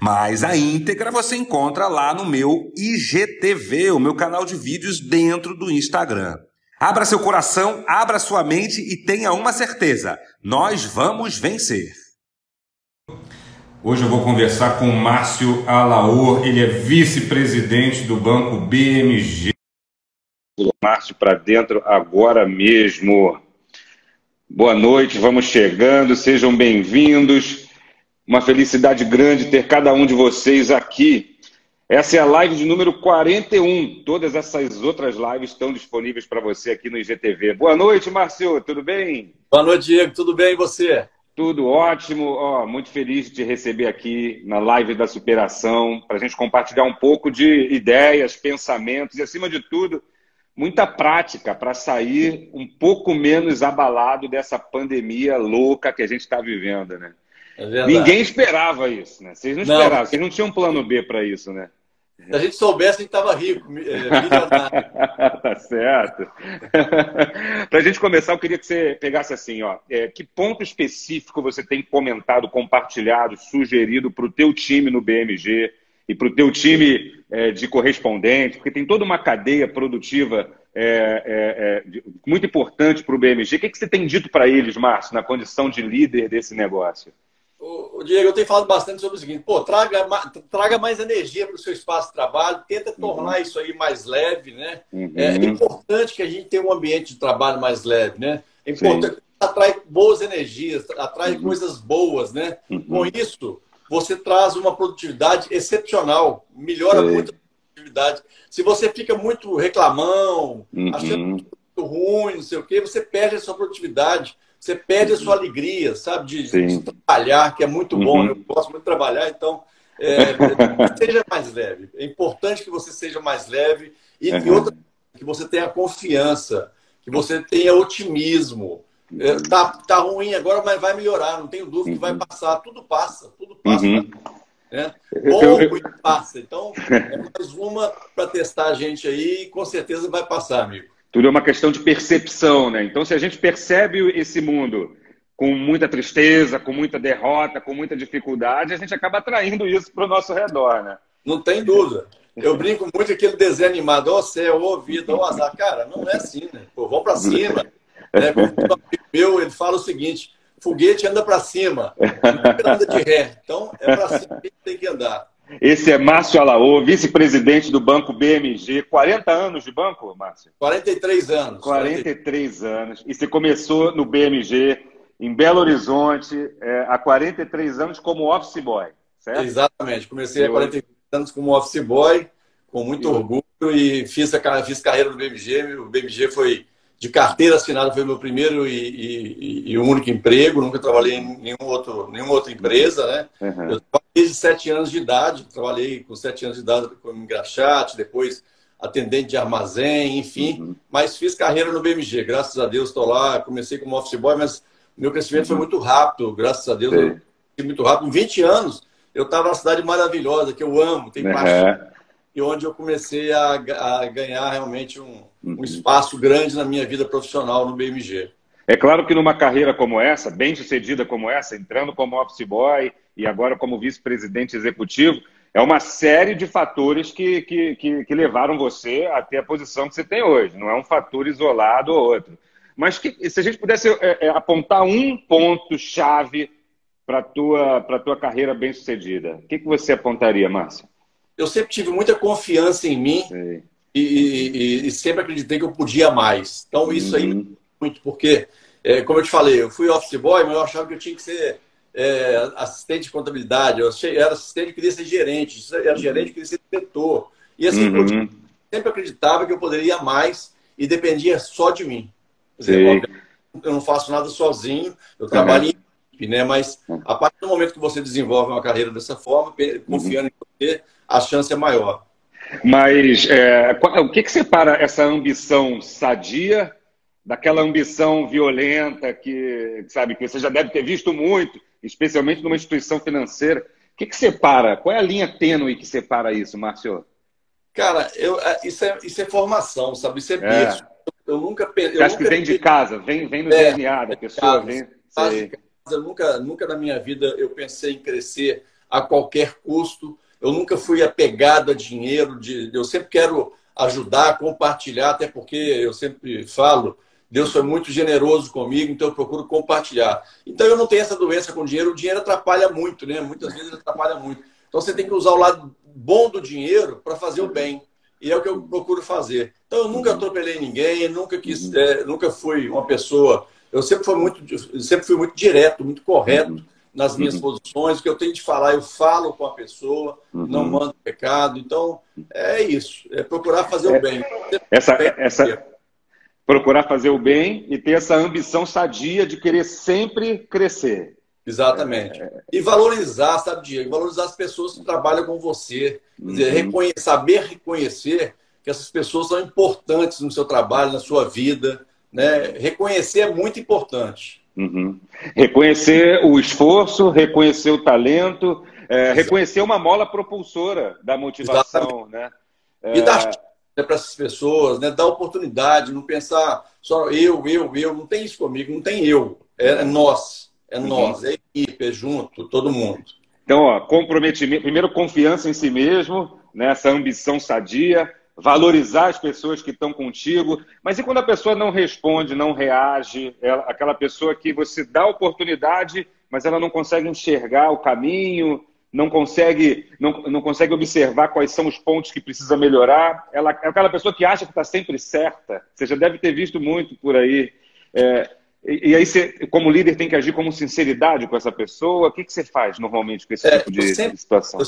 Mas a íntegra você encontra lá no meu IGTV, o meu canal de vídeos dentro do Instagram. Abra seu coração, abra sua mente e tenha uma certeza: nós vamos vencer. Hoje eu vou conversar com o Márcio Alaor, ele é vice-presidente do banco BMG. Márcio para dentro agora mesmo. Boa noite, vamos chegando, sejam bem-vindos. Uma felicidade grande ter cada um de vocês aqui. Essa é a live de número 41. Todas essas outras lives estão disponíveis para você aqui no IGTV. Boa noite, Márcio, tudo bem? Boa noite, Diego, tudo bem e você? Tudo ótimo, oh, muito feliz de te receber aqui na live da superação, para a gente compartilhar um pouco de ideias, pensamentos e, acima de tudo, muita prática para sair um pouco menos abalado dessa pandemia louca que a gente está vivendo, né? É Ninguém esperava isso, né? Vocês não, não esperavam, vocês não tinham um plano B para isso, né? Se a gente soubesse, a gente estava rico, é, tá certo. para a gente começar, eu queria que você pegasse assim, ó, é, que ponto específico você tem comentado, compartilhado, sugerido para o teu time no BMG e para o teu time é, de correspondente, porque tem toda uma cadeia produtiva é, é, é muito importante para o BMG. O que, que você tem dito para eles, Márcio, na condição de líder desse negócio? O, Diego, eu tenho falado bastante sobre o seguinte: pô, traga, traga mais energia para o seu espaço de trabalho, tenta tornar uhum. isso aí mais leve, né? Uhum. É, importante que a gente tenha um ambiente de trabalho mais leve, né? É importante, Sim. atrai boas energias, atrai uhum. coisas boas, né? Uhum. Com isso, você traz uma produtividade excepcional, melhora Sim. muito a produtividade. Se você fica muito reclamão, achando muito ruim, não sei o quê, você perde a sua produtividade. Você perde a sua uhum. alegria, sabe? De, de trabalhar, que é muito bom. Uhum. Eu gosto muito de trabalhar, então é, seja mais leve. É importante que você seja mais leve e uhum. que, outra, que você tenha confiança, que você tenha otimismo. É, tá, tá ruim agora, mas vai melhorar, não tenho dúvida que vai uhum. passar. Tudo passa, tudo passa. Uhum. Né? Pouco e passa. Então, é mais uma para testar a gente aí e com certeza vai passar, amigo. Tudo é uma questão de percepção, né? Então, se a gente percebe esse mundo com muita tristeza, com muita derrota, com muita dificuldade, a gente acaba atraindo isso para o nosso redor, né? Não tem dúvida. Eu brinco muito aquele desenho animado, ó céu, ó vida, ó azar. Cara, não é assim, né? Pô, vamos para cima. É, um amigo meu, ele fala o seguinte, foguete anda para cima, anda de ré. Então, é para cima que tem que andar. Esse é Márcio Alaô, vice-presidente do Banco BMG. 40 anos de banco, Márcio? 43 anos. 43 anos. E você começou no BMG em Belo Horizonte é, há 43 anos como office boy, certo? Exatamente. Comecei há 43 anos como office boy, com muito orgulho, e fiz, a, fiz carreira no BMG. O BMG foi de carteira assinada, foi meu primeiro e, e, e único emprego. Nunca trabalhei em nenhum outro, nenhuma outra empresa, né? Uhum. Eu desde sete anos de idade. Trabalhei com sete anos de idade como engraxate, depois atendente de armazém, enfim. Uhum. Mas fiz carreira no BMG, graças a Deus estou lá. Comecei como office boy, mas meu crescimento uhum. foi muito rápido, graças a Deus. Foi muito rápido. Com 20 anos, eu estava numa cidade maravilhosa, que eu amo, tenho uhum. paixão. E onde eu comecei a, a ganhar realmente um, um uhum. espaço grande na minha vida profissional no BMG. É claro que numa carreira como essa, bem sucedida como essa, entrando como office boy e agora como vice-presidente executivo, é uma série de fatores que, que, que, que, levaram você a ter a posição que você tem hoje. Não é um fator isolado ou outro. Mas que, se a gente pudesse é, é, apontar um ponto-chave para a tua, tua carreira bem sucedida, o que, que você apontaria, Márcio? Eu sempre tive muita confiança em mim e, e, e, sempre acreditei que eu podia mais. Então, isso aí uhum muito, porque, é, como eu te falei, eu fui office boy, mas eu achava que eu tinha que ser é, assistente de contabilidade, eu achei, era assistente, queria ser gerente, era gerente, queria ser diretor. E assim, uhum. eu sempre acreditava que eu poderia mais e dependia só de mim. Dizer, eu não faço nada sozinho, eu trabalho uhum. em equipe, né? Mas a partir do momento que você desenvolve uma carreira dessa forma, confiando uhum. em você, a chance é maior. Mas é, o que, que separa essa ambição sadia daquela ambição violenta que, sabe, que você já deve ter visto muito, especialmente numa instituição financeira? O que, que separa? Qual é a linha tênue que separa isso, Márcio? Cara, eu, é, isso, é, isso é formação, sabe? Isso é, é. Eu nunca pensei. Acho que vem de casa, vem, vem no é, DNA da pessoa. Vem, eu nunca, nunca na minha vida eu pensei em crescer a qualquer custo. Eu nunca fui apegado a dinheiro. De, eu sempre quero ajudar, compartilhar, até porque eu sempre falo, Deus foi muito generoso comigo, então eu procuro compartilhar. Então eu não tenho essa doença com dinheiro. O dinheiro atrapalha muito, né? Muitas vezes atrapalha muito. Então você tem que usar o lado bom do dinheiro para fazer o bem. E é o que eu procuro fazer. Então eu nunca atropelei ninguém, nunca quis, é, nunca fui uma pessoa. Eu sempre fui muito, sempre fui muito direto, muito correto nas minhas uhum. posições. O que eu tenho de falar, eu falo com a pessoa, uhum. não mando pecado. Então, é isso. É procurar fazer é, o bem. Essa, essa, procurar fazer o bem e ter essa ambição sadia de querer sempre crescer. Exatamente. É... E valorizar, sabe, Diego? Valorizar as pessoas que trabalham com você. Uhum. Dizer, reconhecer, saber reconhecer que essas pessoas são importantes no seu trabalho, na sua vida. Né? Reconhecer é muito importante. Uhum. Reconhecer o esforço, reconhecer o talento, é, reconhecer uma mola propulsora da motivação. Né? É... E dar né, para essas pessoas, né? dar oportunidade, não pensar só eu, eu, eu. Não tem isso comigo, não tem eu. É nós. É uhum. nós, é equipe, é junto, todo mundo. Então, ó, comprometimento, primeiro confiança em si mesmo, nessa né, ambição sadia, valorizar as pessoas que estão contigo. Mas e quando a pessoa não responde, não reage, ela, aquela pessoa que você dá oportunidade, mas ela não consegue enxergar o caminho, não consegue, não, não consegue observar quais são os pontos que precisa melhorar. Ela é aquela pessoa que acha que está sempre certa. Você já deve ter visto muito por aí. É, e, e, aí você, como líder, tem que agir com sinceridade com essa pessoa. O que, que você faz normalmente com esse é, tipo de, sempre, de situação?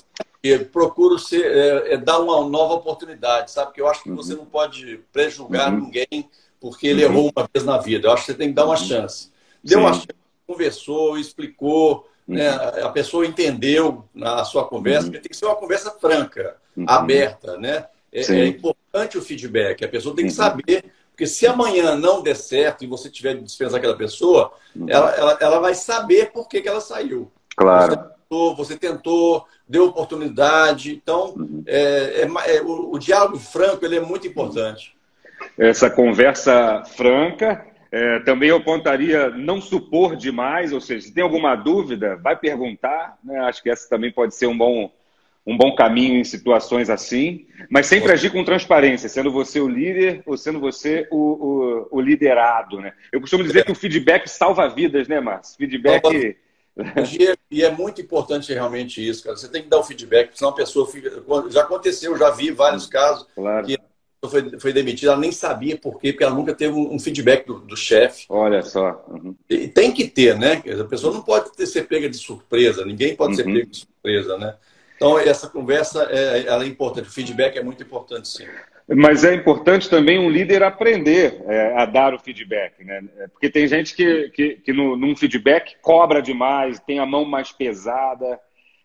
Eu procuro ser, é, é, dar uma nova oportunidade, sabe? Porque eu acho que uhum. você não pode prejulgar uhum. ninguém porque ele uhum. errou uma vez na vida. Eu acho que você tem que dar uma uhum. chance. Deu Sim. uma chance, conversou, explicou, né? Uhum. a pessoa entendeu a sua conversa, uhum. porque tem que ser uma conversa franca, aberta, né? É, é, importante o feedback. A pessoa tem que saber porque se amanhã não der certo e você tiver de dispensar aquela pessoa, uhum. ela, ela, ela vai saber por que, que ela saiu. Claro. Você tentou, você tentou deu oportunidade. Então, uhum. é, é, é, o, o, diálogo franco ele é muito importante. Essa conversa franca. É, também eu apontaria não supor demais, ou seja, se tem alguma dúvida, vai perguntar. Né? Acho que essa também pode ser um bom, um bom caminho em situações assim, mas sempre agir com transparência, sendo você o líder ou sendo você o, o, o liderado, né? Eu costumo dizer que o feedback salva vidas, né, Márcio? Feedback... E é muito importante realmente isso, cara. Você tem que dar o feedback, senão a pessoa fica... Já aconteceu, já vi vários casos claro. que foi, foi demitida, ela nem sabia por quê, porque ela nunca teve um, feedback do, do chefe. Olha só. Uhum. E tem que ter, né? A pessoa não pode ter, ser pega de surpresa, ninguém pode uhum. ser pega de surpresa, né? Então, essa conversa é, ela é importante, o feedback é muito importante, sim. Mas é importante também um líder aprender é, a dar o feedback, né? Porque tem gente que, que, que no, num feedback cobra demais, tem a mão mais pesada.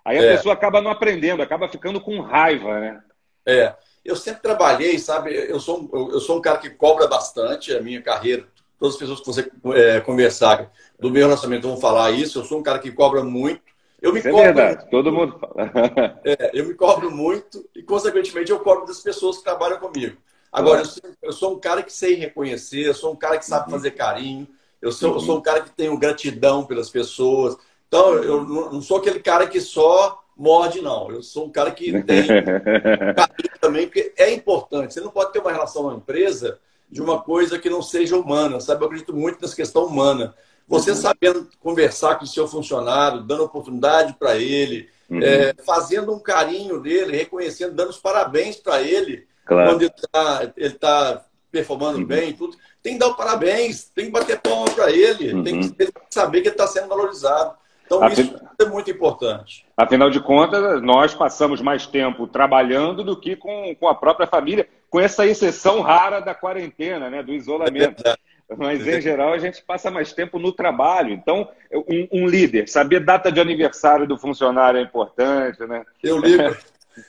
Aí a é. pessoa acaba não aprendendo, acaba ficando com raiva, né? É. Eu sempre trabalhei, sabe? Eu sou, eu sou um cara que cobra bastante a minha carreira. Todas as pessoas que você é, conversar do meu relacionamento vão falar isso. Eu sou um cara que cobra muito. Eu me Isso é cobro, é verdade, todo mundo fala. é, eu me cobro muito e, consequentemente, eu cobro das pessoas que trabalham comigo. Agora, eu sou, eu sou um cara que sei reconhecer, eu sou um cara que sabe uhum. fazer carinho, eu sou, uhum. eu sou um cara que tenho gratidão pelas pessoas. Então, eu não sou aquele cara que só morde, não. Eu sou um cara que tem também, porque é importante. Você não pode ter uma relação na empresa de uma coisa que não seja humana, sabe? Eu acredito muito nessa questão humana. Você uhum. sabendo conversar com o seu funcionário, dando oportunidade para ele, uhum. é, fazendo um carinho dele, reconhecendo, dando os parabéns para ele claro. quando ele está ele tá performando uhum. bem tudo. Tem que dar os parabéns, tem que bater palma para ele, tem que uhum. saber que ele está sendo valorizado. Então, Afin... isso é muito importante. Afinal de contas, nós passamos mais tempo trabalhando do que com, com a própria família, com essa exceção rara da quarentena, né, do isolamento. É mas em geral a gente passa mais tempo no trabalho. Então, um, um líder, saber data de aniversário do funcionário é importante, né? Eu ligo.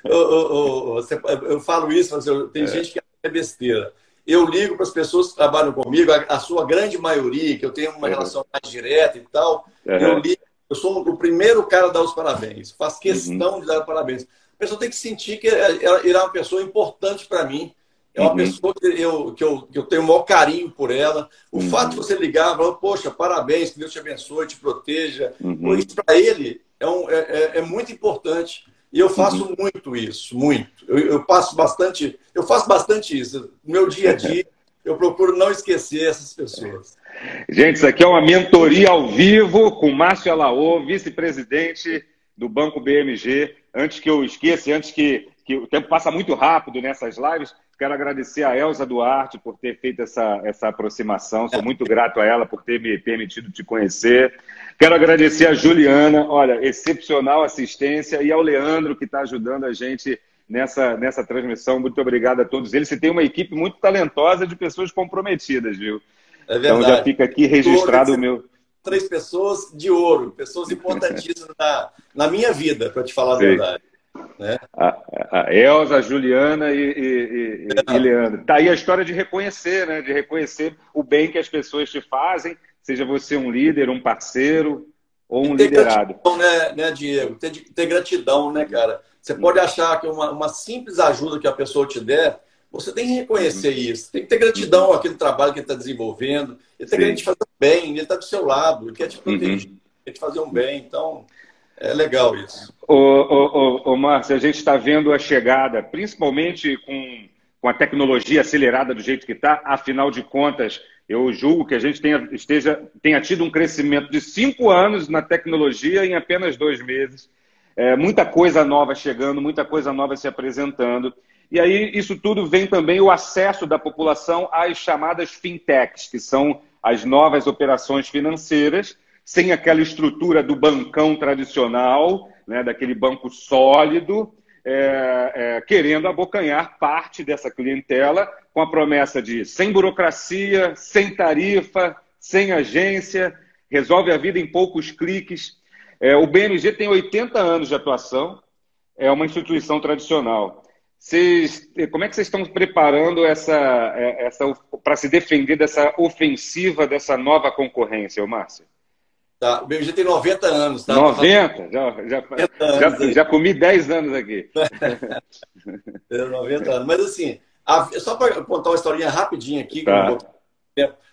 eu, eu, eu, eu, falo isso, mas tem é. gente que é besteira. Eu ligo para as pessoas que trabalham comigo, a, a, sua grande maioria, que eu tenho uma relação mais direta e tal, eu ligo, eu sou o primeiro cara a dar os parabéns. Faço questão uhum. de dar parabéns. A pessoa tem que sentir que ela, é uma pessoa importante para mim. É uma uhum. pessoa que eu, que, eu, que eu tenho o maior carinho por ela. O uhum. fato de você ligar, falar, poxa, parabéns, que Deus te abençoe, te proteja. Uhum. Isso para ele é, um, é, é, é, muito importante. E eu faço uhum. muito isso, muito. Eu, eu, passo bastante, eu faço bastante isso. No meu dia a dia, eu procuro não esquecer essas pessoas. Gente, isso aqui é uma mentoria ao vivo com Márcio Alaô, vice-presidente do Banco BMG. Antes que eu esqueça, antes que, que o tempo passa muito rápido nessas lives, quero agradecer a Elza Duarte por ter feito essa, essa aproximação. Sou muito grato a ela por ter me permitido te conhecer. Quero agradecer a Juliana, olha, excepcional assistência, e ao Leandro, que está ajudando a gente nessa, nessa transmissão. Muito obrigado a todos eles. Você tem uma equipe muito talentosa de pessoas comprometidas, viu? É verdade. Então já fica aqui registrado o meu. Três pessoas de ouro, pessoas importantíssimas na, na minha vida, para te falar a verdade. Né? A, a Elza, a Juliana e, e, e, e Leandro. Tá aí a história de reconhecer, né? De reconhecer o bem que as pessoas te fazem, seja você um líder, um parceiro ou um liderado. Gratidão, né, né, Diego? Ter, ter gratidão, né, cara? Você pode achar que uma, uma simples ajuda que a pessoa te der você tem que reconhecer uhum. isso, tem que ter gratidão àquele trabalho que ele está desenvolvendo. Ele está querendo te fazer um bem, ele está do seu lado, ele quer te proteger, uhum. quer te fazer um bem. Então, é legal isso. Ô, ô, ô, ô Márcio, a gente está vendo a chegada, principalmente com, com a tecnologia acelerada do jeito que está, afinal de contas, eu julgo que a gente tenha, esteja, tenha tido um crescimento de cinco anos na tecnologia em apenas dois meses. É, muita coisa nova chegando, muita coisa nova se apresentando. E aí, isso tudo vem também o acesso da população às chamadas fintechs, que são as novas operações financeiras, sem aquela estrutura do bancão tradicional, né, daquele banco sólido, é, é, querendo abocanhar parte dessa clientela com a promessa de sem burocracia, sem tarifa, sem agência, resolve a vida em poucos cliques. É, o BMG tem 80 anos de atuação, é uma instituição tradicional. Vocês, como é que vocês estão preparando essa, é, essa para se defender dessa ofensiva dessa nova concorrência, Márcio? Tá, o BMG tem 90 anos, tá? 90? Já, já, já, já, comi 10 anos aqui. 90 anos. Mas assim, a, só para contar uma historinha rapidinha aqui, tá.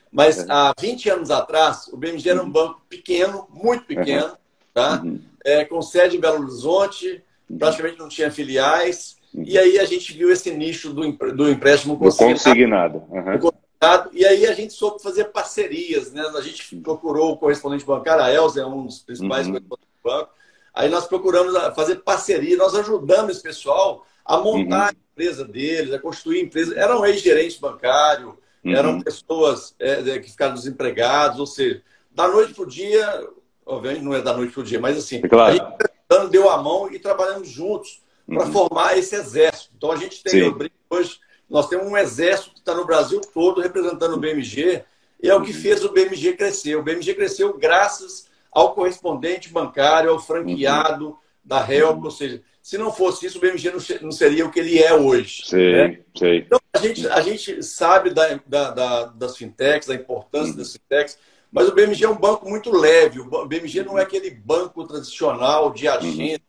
mas é. há 20 anos atrás, o BMG era um uhum. banco pequeno, muito pequeno, uhum. Tá? Uhum. É, com sede em Belo Horizonte, uhum. praticamente não tinha filiais. E aí a gente viu esse nicho do, do empréstimo consignado. consignado. Uhum. E aí a gente soube fazer parcerias. Né? A gente procurou o correspondente bancário, a Elza é um dos principais uhum. correspondentes do banco. Aí nós procuramos fazer parceria, nós ajudamos esse pessoal a montar uhum. a empresa deles, a construir a empresa. Eram ex-gerentes bancários, uhum. eram pessoas é, que ficaram desempregados, ou seja, da noite para o dia, obviamente não é da noite para o dia, mas assim, claro. a gente deu a mão e trabalhamos juntos para uhum. formar esse exército. Então a gente tem hoje, nós temos um exército que está no Brasil todo representando o BMG, e é o que uhum. fez o BMG crescer. O BMG cresceu graças ao correspondente bancário, ao franqueado uhum. da Help, ou seja, se não fosse isso, o BMG não seria o que ele é hoje. Sim, né? sim. Então, a gente, a gente sabe da, da, da, das fintechs, da importância das fintechs, mas o BMG é um banco muito leve. O BMG não é aquele banco tradicional de agência,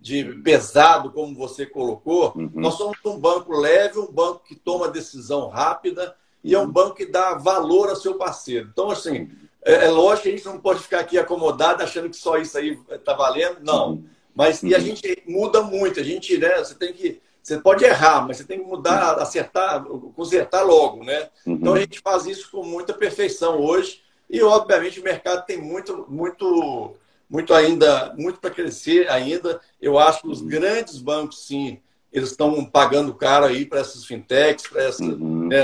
de pesado, como você colocou, uhum. nós somos um banco leve, um banco que toma decisão rápida e é um banco que dá valor ao seu parceiro. Então, assim, é, é lógico que a gente não pode ficar aqui acomodado achando que só isso aí está valendo. Não. Uhum. Mas uhum. e a uhum. gente muda muito. A gente, né, você tem que. Você pode errar, mas você tem que mudar, acertar, consertar logo, né? Uhum. Então a gente faz isso com muita perfeição hoje. E, obviamente, o mercado tem muito, muito muito ainda, muito para crescer ainda. Eu acho que os uhum. grandes bancos, sim, eles estão pagando caro aí para essas fintechs, para essa, uhum. né,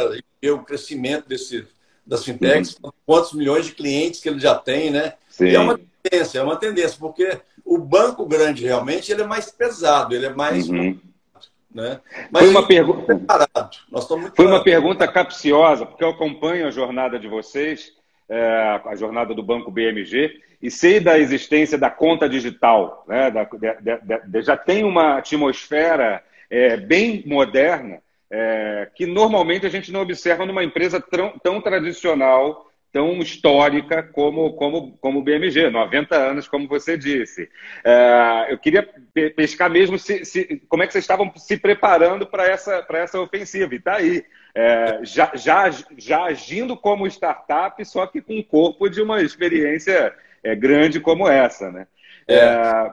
o crescimento desse, das fintechs, uhum. quantos milhões de clientes que ele já tem, né? E é uma tendência, é uma tendência, porque o banco grande realmente ele é mais pesado, ele é mais. Uhum. Né? Mas Foi uma pergunta. Foi uma pergunta capciosa, porque eu acompanho a jornada de vocês, é, a jornada do Banco BMG, e sei da existência da conta digital. Né? Da, de, de, já tem uma atmosfera é, bem moderna é, que normalmente a gente não observa numa empresa tão, tão tradicional tão histórica como, como, como o BMG, 90 anos, como você disse. É, eu queria pescar mesmo se, se, como é que vocês estavam se preparando para essa, essa ofensiva. E está aí. É, já, já, já agindo como startup, só que com o corpo de uma experiência é, grande como essa. Né? É.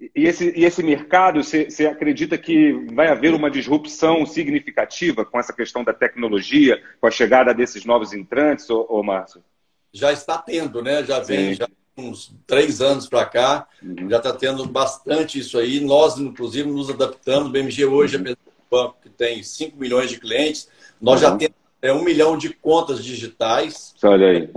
E esse, e esse mercado, você, acredita que vai haver uma disrupção significativa com essa questão da tecnologia, com a chegada desses novos entrantes, ô, ô Márcio? Já está tendo, né? Já vem já uns três anos para cá, uhum. já está tendo bastante isso aí. Nós, inclusive, nos adaptamos. O BMG hoje, uhum. é um banco que tem 5 milhões de clientes, nós uhum. já temos é, um milhão de contas digitais. Olha aí.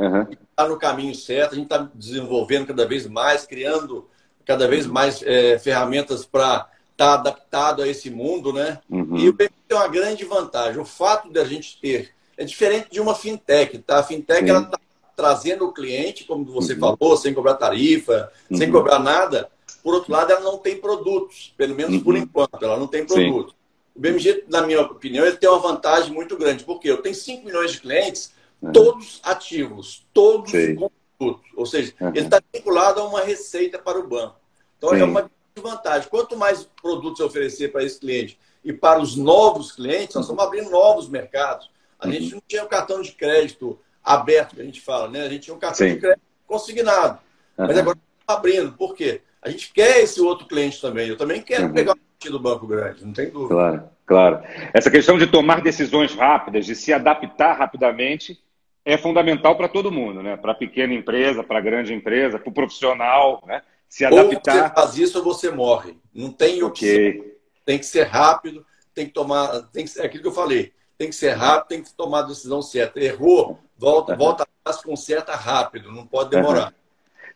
Está no caminho certo, a gente está desenvolvendo cada vez mais, criando cada vez mais é, ferramentas para estar tá adaptado a esse mundo, né? Uhum. E o BMG tem uma grande vantagem. O fato de a gente ter é diferente de uma fintech, tá? A fintech Sim. ela está trazendo o cliente, como você uhum. falou, sem cobrar tarifa, uhum. sem cobrar nada. Por outro lado, ela não tem produtos, pelo menos por uhum. enquanto, ela não tem produtos. O BMG, na minha opinião, ele tem uma vantagem muito grande, porque eu tenho 5 milhões de clientes, uhum. todos ativos, todos Sim. com produtos. Ou seja, uhum. ele está vinculado a uma receita para o banco. Então, Sim. é uma vantagem. Quanto mais produtos oferecer para esse cliente e para os novos clientes, nós estamos abrindo novos mercados. A uhum. gente não tinha um cartão de crédito aberto, que a gente fala, né? A gente tinha um cartão Sim. de crédito consignado. Uhum. Mas agora estamos abrindo. Por quê? A gente quer esse outro cliente também. Eu também quero uhum. pegar o do banco grande, não tem dúvida. Claro, claro. Essa questão de tomar decisões rápidas, de se adaptar rapidamente, é fundamental para todo mundo, né? Para a pequena empresa, para a grande empresa, para o profissional, né? Se adaptar. Ou você faz isso ou você morre. Não tem opção. Okay. Tem que ser rápido, tem que tomar. Tem que, é aquilo que eu falei. Tem que ser rápido, tem que tomar a decisão certa. Errou, volta, uhum. volta atrás, conserta rápido, não pode demorar. Uhum.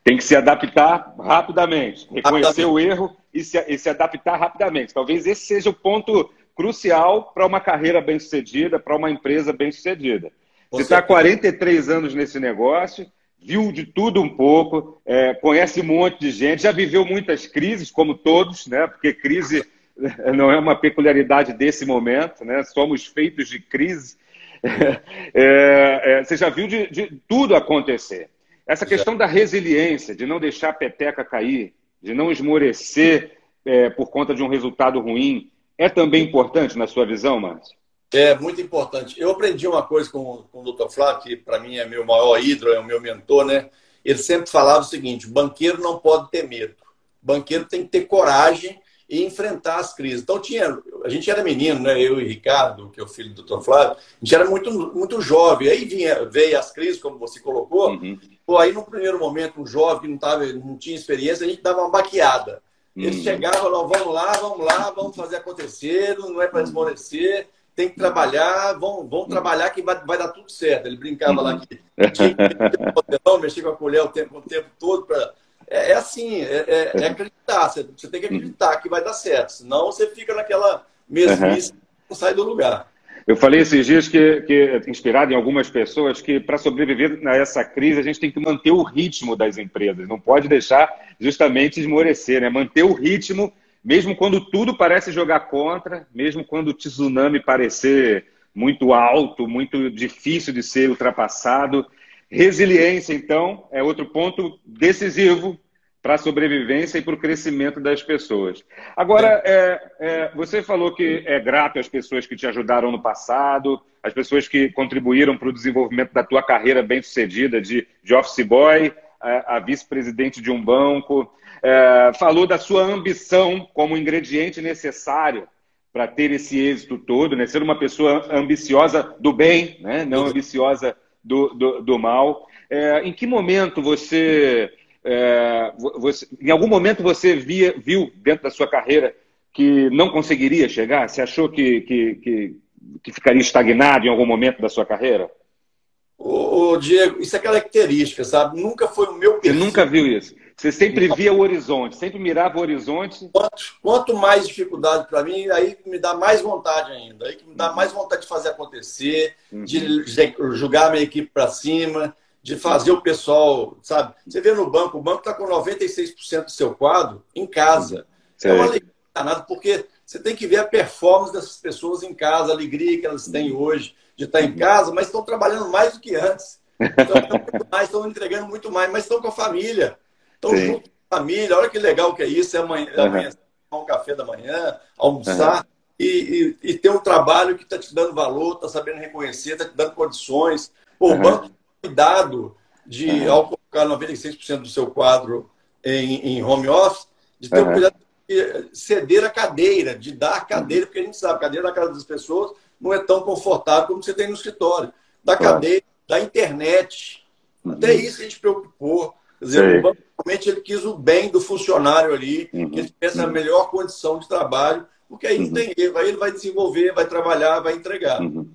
Tem que se adaptar rapidamente, reconhecer rapidamente. o erro e se, e se adaptar rapidamente. Talvez esse seja o ponto crucial para uma carreira bem-sucedida, para uma empresa bem-sucedida. Você está há 43 anos nesse negócio, viu de tudo um pouco, é, conhece um monte de gente, já viveu muitas crises, como todos, né? porque crise não é uma peculiaridade desse momento, né? somos feitos de crise. É, é, você já viu de, de, tudo acontecer. Essa questão da resiliência, de não deixar a peteca cair, de não esmorecer é, por conta de um resultado ruim, é também importante na sua visão, Márcio? É muito importante. Eu aprendi uma coisa com, com o Dr. Flávio, que para mim é meu maior ídolo, é o meu mentor, né? Ele sempre falava o seguinte: banqueiro não pode ter medo. Banqueiro tem que ter coragem e enfrentar as crises. Então tinha, a gente era menino, né? Eu e Ricardo, que é o filho do Dr. Flávio, a gente era muito, muito jovem. Aí vinha, veio as crises, como você colocou. Uhum. Pô, aí no primeiro momento, um jovem que não, tava, não tinha experiência, a gente dava uma baqueada. Ele uhum. chegava, falava, vamos lá, vamos lá, vamos fazer acontecer, não é para esmorecer tem que trabalhar, vão, vão trabalhar que vai, vai dar tudo certo. Ele brincava lá que tinha que mexer com a colher o tempo, o tempo todo. Pra... É, é assim, é, é, é, acreditar. Você, você tem que acreditar que vai dar certo. Senão você fica naquela mesmice uhum. não sai do lugar. Eu falei esses dias que, que inspirado em algumas pessoas, que para sobreviver a essa crise a gente tem que manter o ritmo das empresas, não pode deixar justamente esmorecer, né? manter o ritmo mesmo quando tudo parece jogar contra, mesmo quando o tsunami parecer muito alto, muito difícil de ser ultrapassado. Resiliência, então, é outro ponto decisivo para a sobrevivência e para o crescimento das pessoas. Agora, é, é, você falou que é grato às pessoas que te ajudaram no passado, às pessoas que contribuíram para o desenvolvimento da tua carreira bem-sucedida de, de office boy, a, a vice-presidente de um banco é, falou da sua ambição como ingrediente necessário para ter esse êxito todo, né? ser uma pessoa ambiciosa do bem, né? não ambiciosa do, do, do mal. É, em que momento você, é, você, em algum momento você via, viu dentro da sua carreira que não conseguiria chegar? Você achou que, que, que, que ficaria estagnado em algum momento da sua carreira? Ô, Diego, isso é característica, sabe? Nunca foi o meu perfil. Você nunca viu isso? Você sempre via o horizonte, sempre mirava o horizonte. Quanto, quanto mais dificuldade para mim, aí me dá mais vontade ainda. Aí me dá mais vontade de fazer acontecer, uhum. de jogar a minha equipe para cima, de fazer o pessoal, sabe? Você vê no banco, o banco está com 96% do seu quadro em casa. Uhum. É uma alegria danada, porque você tem que ver a performance dessas pessoas em casa, a alegria que elas têm hoje de estar em casa, mas estão trabalhando mais do que antes. Mais, estão entregando muito mais, mas estão com a família. Estão junto com a família. Olha que legal que é isso. É amanhã, uhum. amanhã tomar um café da manhã, almoçar. Uhum. E, e, e, ter um trabalho que está te dando valor, está sabendo reconhecer, está te dando condições. Pô, uhum. O banco cuidado de, uhum. ao colocar 96% do seu quadro em, em, home office, de ter uhum. cuidado de ceder a cadeira, de dar a cadeira, porque a gente sabe, a cadeira na casa das pessoas não é tão confortável como você tem no escritório. Da cadeira, da internet. Uhum. Até isso a gente preocupou. Quer dizer, o banco realmente ele quis o bem do funcionário ali, uhum. que ele tivesse a uhum. melhor condição de trabalho, porque aí não uhum. tem erro, aí ele vai desenvolver, vai trabalhar, vai entregar. Uhum.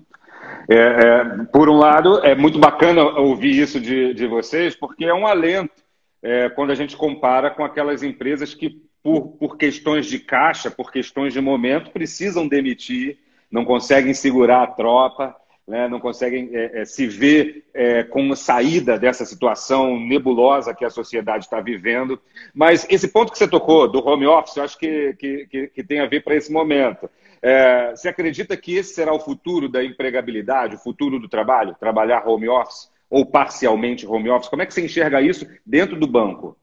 É, é, por um lado, é muito bacana ouvir isso de, de vocês, porque é um alento é, quando a gente compara com aquelas empresas que, por, por questões de caixa, por questões de momento, precisam demitir, não conseguem segurar a tropa, né, não conseguem é, é, se ver é, com uma saída dessa situação nebulosa que a sociedade está vivendo. Mas esse ponto que você tocou do home office, eu acho que, que, que tem a ver para esse momento. É, você acredita que esse será o futuro da empregabilidade, o futuro do trabalho? Trabalhar home office ou parcialmente home office? Como é que você enxerga isso dentro do banco?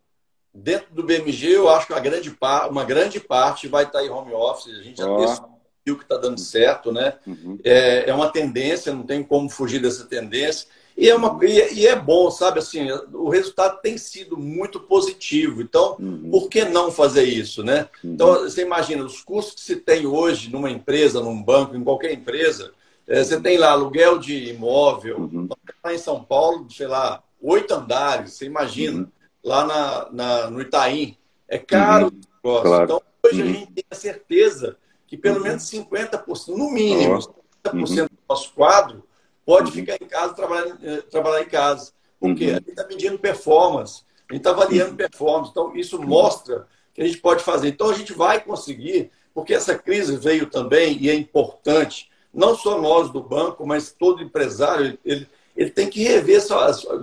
Dentro do BMG, eu acho que uma grande, uma grande parte vai estar em home office. A gente já oh. Viu que está dando certo, né? Uhum. É, é uma tendência, não tem como fugir dessa tendência. E é, uma, e é bom, sabe? Assim, o resultado tem sido muito positivo. Então, uhum. por que não fazer isso, né? Uhum. Então, você imagina, os custos que se tem hoje numa empresa, num banco, em qualquer empresa, é, você tem lá aluguel de imóvel, uhum. lá em São Paulo, sei lá, oito andares, você imagina, uhum. lá na, na, no Itaim. É caro uhum. o negócio. Claro. Então, hoje a gente tem a certeza que pelo menos 50%, no mínimo, 50% do nosso quadro pode uhum. ficar em casa, trabalhar, eh, trabalhar em casa. Porque uhum. a gente está medindo performance, a gente está avaliando performance. Então, isso mostra que a gente pode fazer. Então, a gente vai conseguir, porque essa crise veio também e é importante, não só nós do banco, mas todo empresário, ele, ele tem que rever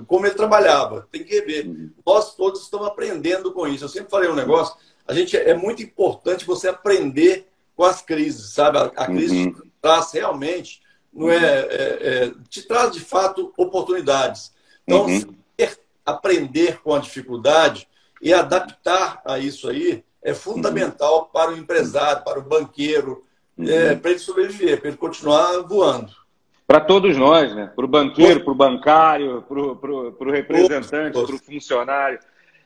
como ele trabalhava, tem que rever. Uhum. Nós todos estamos aprendendo com isso. Eu sempre falei um negócio, a gente é muito importante você aprender com as crises, sabe? A, a crise uhum. traz realmente não é, é, é, te traz de fato oportunidades. Então, uhum. aprender com a dificuldade e adaptar a isso aí é fundamental uhum. para o empresário, para o banqueiro, uhum. é, para ele sobreviver, para ele continuar voando. Para todos nós, né? Para o banqueiro, para o bancário, para o representante, para o funcionário.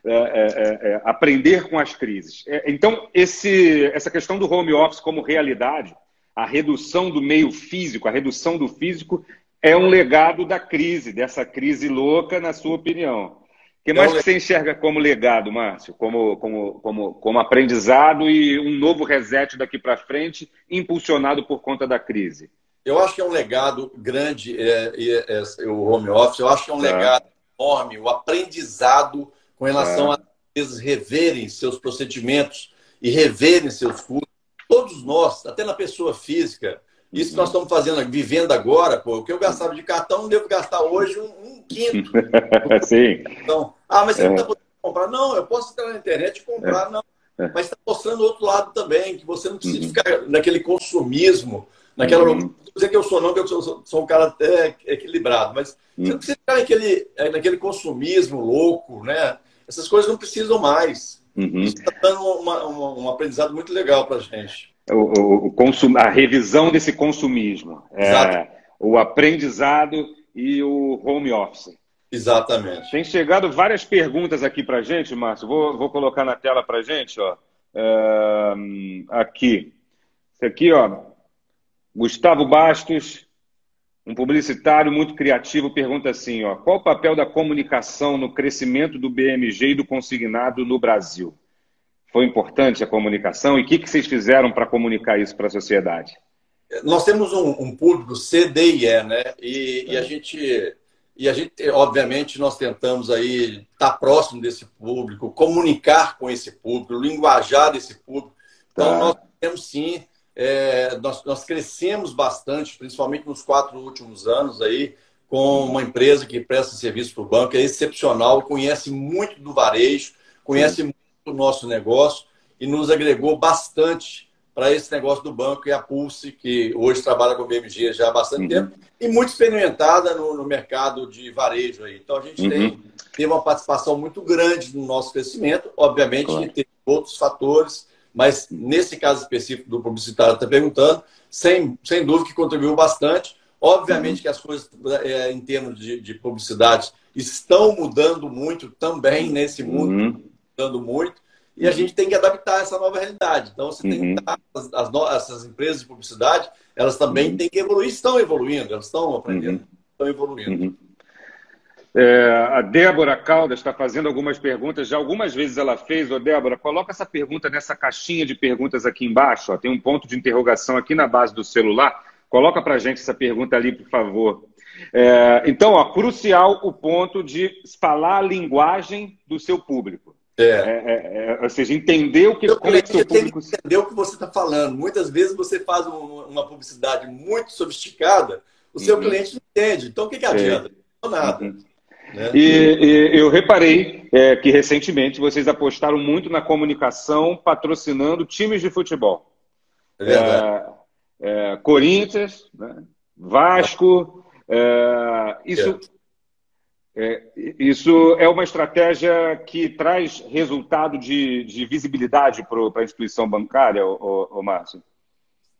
É, é, é, é, aprender com as crises. então, esse, essa questão do home office como realidade a redução do meio físico, a redução do físico, é um legado da crise, dessa crise louca, na sua opinião. O que mais que você enxerga como legado, Márcio? Como, como, como, como aprendizado e um novo reset daqui para frente, impulsionado por conta da crise? Eu acho que é um legado grande é, é, é, o home office. Eu acho que é um tá. legado enorme, o aprendizado com relação tá. a empresas reverem seus procedimentos e reverem seus custos todos nós, até na pessoa física, isso que nós estamos fazendo, vivendo agora, pô, o que eu gastava de cartão, não devo gastar hoje um, um quinto. Sim. Então, ah, mas você é. não está podendo comprar? Não, eu posso entrar na internet e comprar, é. não. É. Mas está mostrando o outro lado também, que você não precisa uhum. ficar naquele consumismo, naquela. Uhum. Não dizer que eu sou, não, que eu sou, sou um cara até equilibrado, mas uhum. você não precisa ficar naquele, é, naquele consumismo louco, né? Essas coisas não precisam mais. Uhum. Isso está dando uma, uma, um aprendizado muito legal para a gente. O, o, consum, a revisão desse consumismo. É, o aprendizado e o home office. Exatamente. Tem chegado várias perguntas aqui para a gente, Márcio. Vou, vou colocar na tela para a gente. Ó. É, aqui. Esse aqui, ó. Gustavo Bastos, um publicitário muito criativo, pergunta assim: ó, qual o papel da comunicação no crescimento do BMG e do consignado no Brasil? Foi importante a comunicação e o que, que vocês fizeram para comunicar isso para a sociedade? Nós temos um, um público CDIE, né? E, e, a gente. e a gente, obviamente, nós tentamos aí estar próximo desse público, comunicar com esse público, linguajar desse público. Então, tá. nós temos sim, é, nós, nós crescemos bastante, principalmente nos quatro últimos anos aí, com uma empresa que presta serviço para o banco, é excepcional, conhece muito do varejo, conhece muito do nosso negócio e nos agregou bastante para esse negócio do banco e a Pulse, que hoje trabalha com o BMG já há bastante uhum. tempo, e muito experimentada no, no, mercado de varejo. Aí. Então, a gente uhum. tem, uma participação muito grande no nosso crescimento. Obviamente, claro. tem outros fatores, mas nesse caso específico do publicitário está perguntando, sem, sem dúvida que contribuiu bastante. Obviamente uhum. que as coisas, é, em termos de, de, publicidade, estão mudando muito também nesse mundo, uhum. mudando muito e a gente tem que adaptar essa nova realidade. Então, você uhum. tem que as, as, essas empresas de publicidade, elas também uhum. têm que evoluir, estão evoluindo, elas estão aprendendo, uhum. estão evoluindo. É, a Débora Caldas está fazendo algumas perguntas, já algumas vezes ela fez. Ô, Débora, coloca essa pergunta nessa caixinha de perguntas aqui embaixo. Ó, tem um ponto de interrogação aqui na base do celular. Coloca para a gente essa pergunta ali, por favor. É, então, ó, crucial o ponto de falar a linguagem do seu público. É. É, é. é, ou seja, entender o que o como é que seu público... tem que entender o que você está falando. Muitas vezes você faz um, uma publicidade muito sofisticada, o seu uhum. cliente não entende. Então, o que, que adianta? Não nada. Uhum. Né? E, e, eu reparei é, que recentemente vocês apostaram muito na comunicação patrocinando times de futebol. É verdade. É, Corinthians, né? Vasco. isso é, isso é uma estratégia que traz resultado de, de visibilidade para a instituição bancária, ô, ô, Márcio?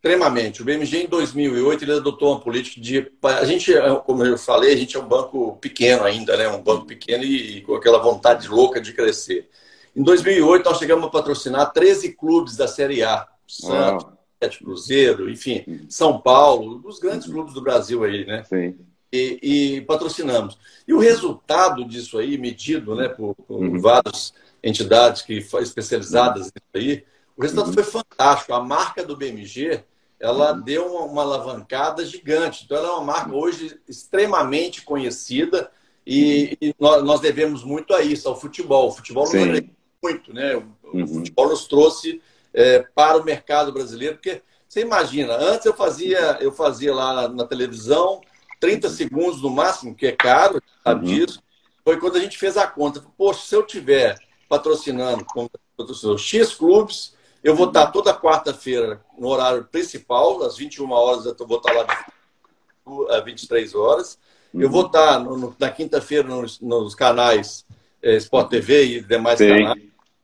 Extremamente. O BMG, em 2008, ele adotou uma política de. A gente, como eu falei, a gente é um banco pequeno ainda, né? Um banco pequeno e, e com aquela vontade louca de crescer. Em 2008, nós chegamos a patrocinar 13 clubes da Série A. Santos, Sete Cruzeiro, enfim, São Paulo, os grandes clubes do Brasil aí, né? Sim e, e, patrocinamos. E o resultado disso aí, medido né, por, por uhum. várias entidades que especializadas nisso aí, o resultado uhum. foi fantástico. A marca do BMG ela deu uma, uma, alavancada gigante. Então, ela é uma marca hoje extremamente conhecida e, e nós, nós, devemos muito a isso, ao futebol. O futebol Sim. nos muito, né? O, uhum. futebol nos trouxe é, para o mercado brasileiro, porque você imagina, antes eu fazia, eu fazia lá na televisão 30 segundos no máximo, que é caro, sabe uhum. disso. Foi quando a gente fez a conta. Poxa, se eu tiver patrocinando como patrocinador X clubes, eu vou estar toda quarta-feira no horário principal, às 21 horas eu vou estar lá às 23 horas. Eu vou estar no, na quinta-feira nos, nos, canais é, Sport TV e demais Sim. canais.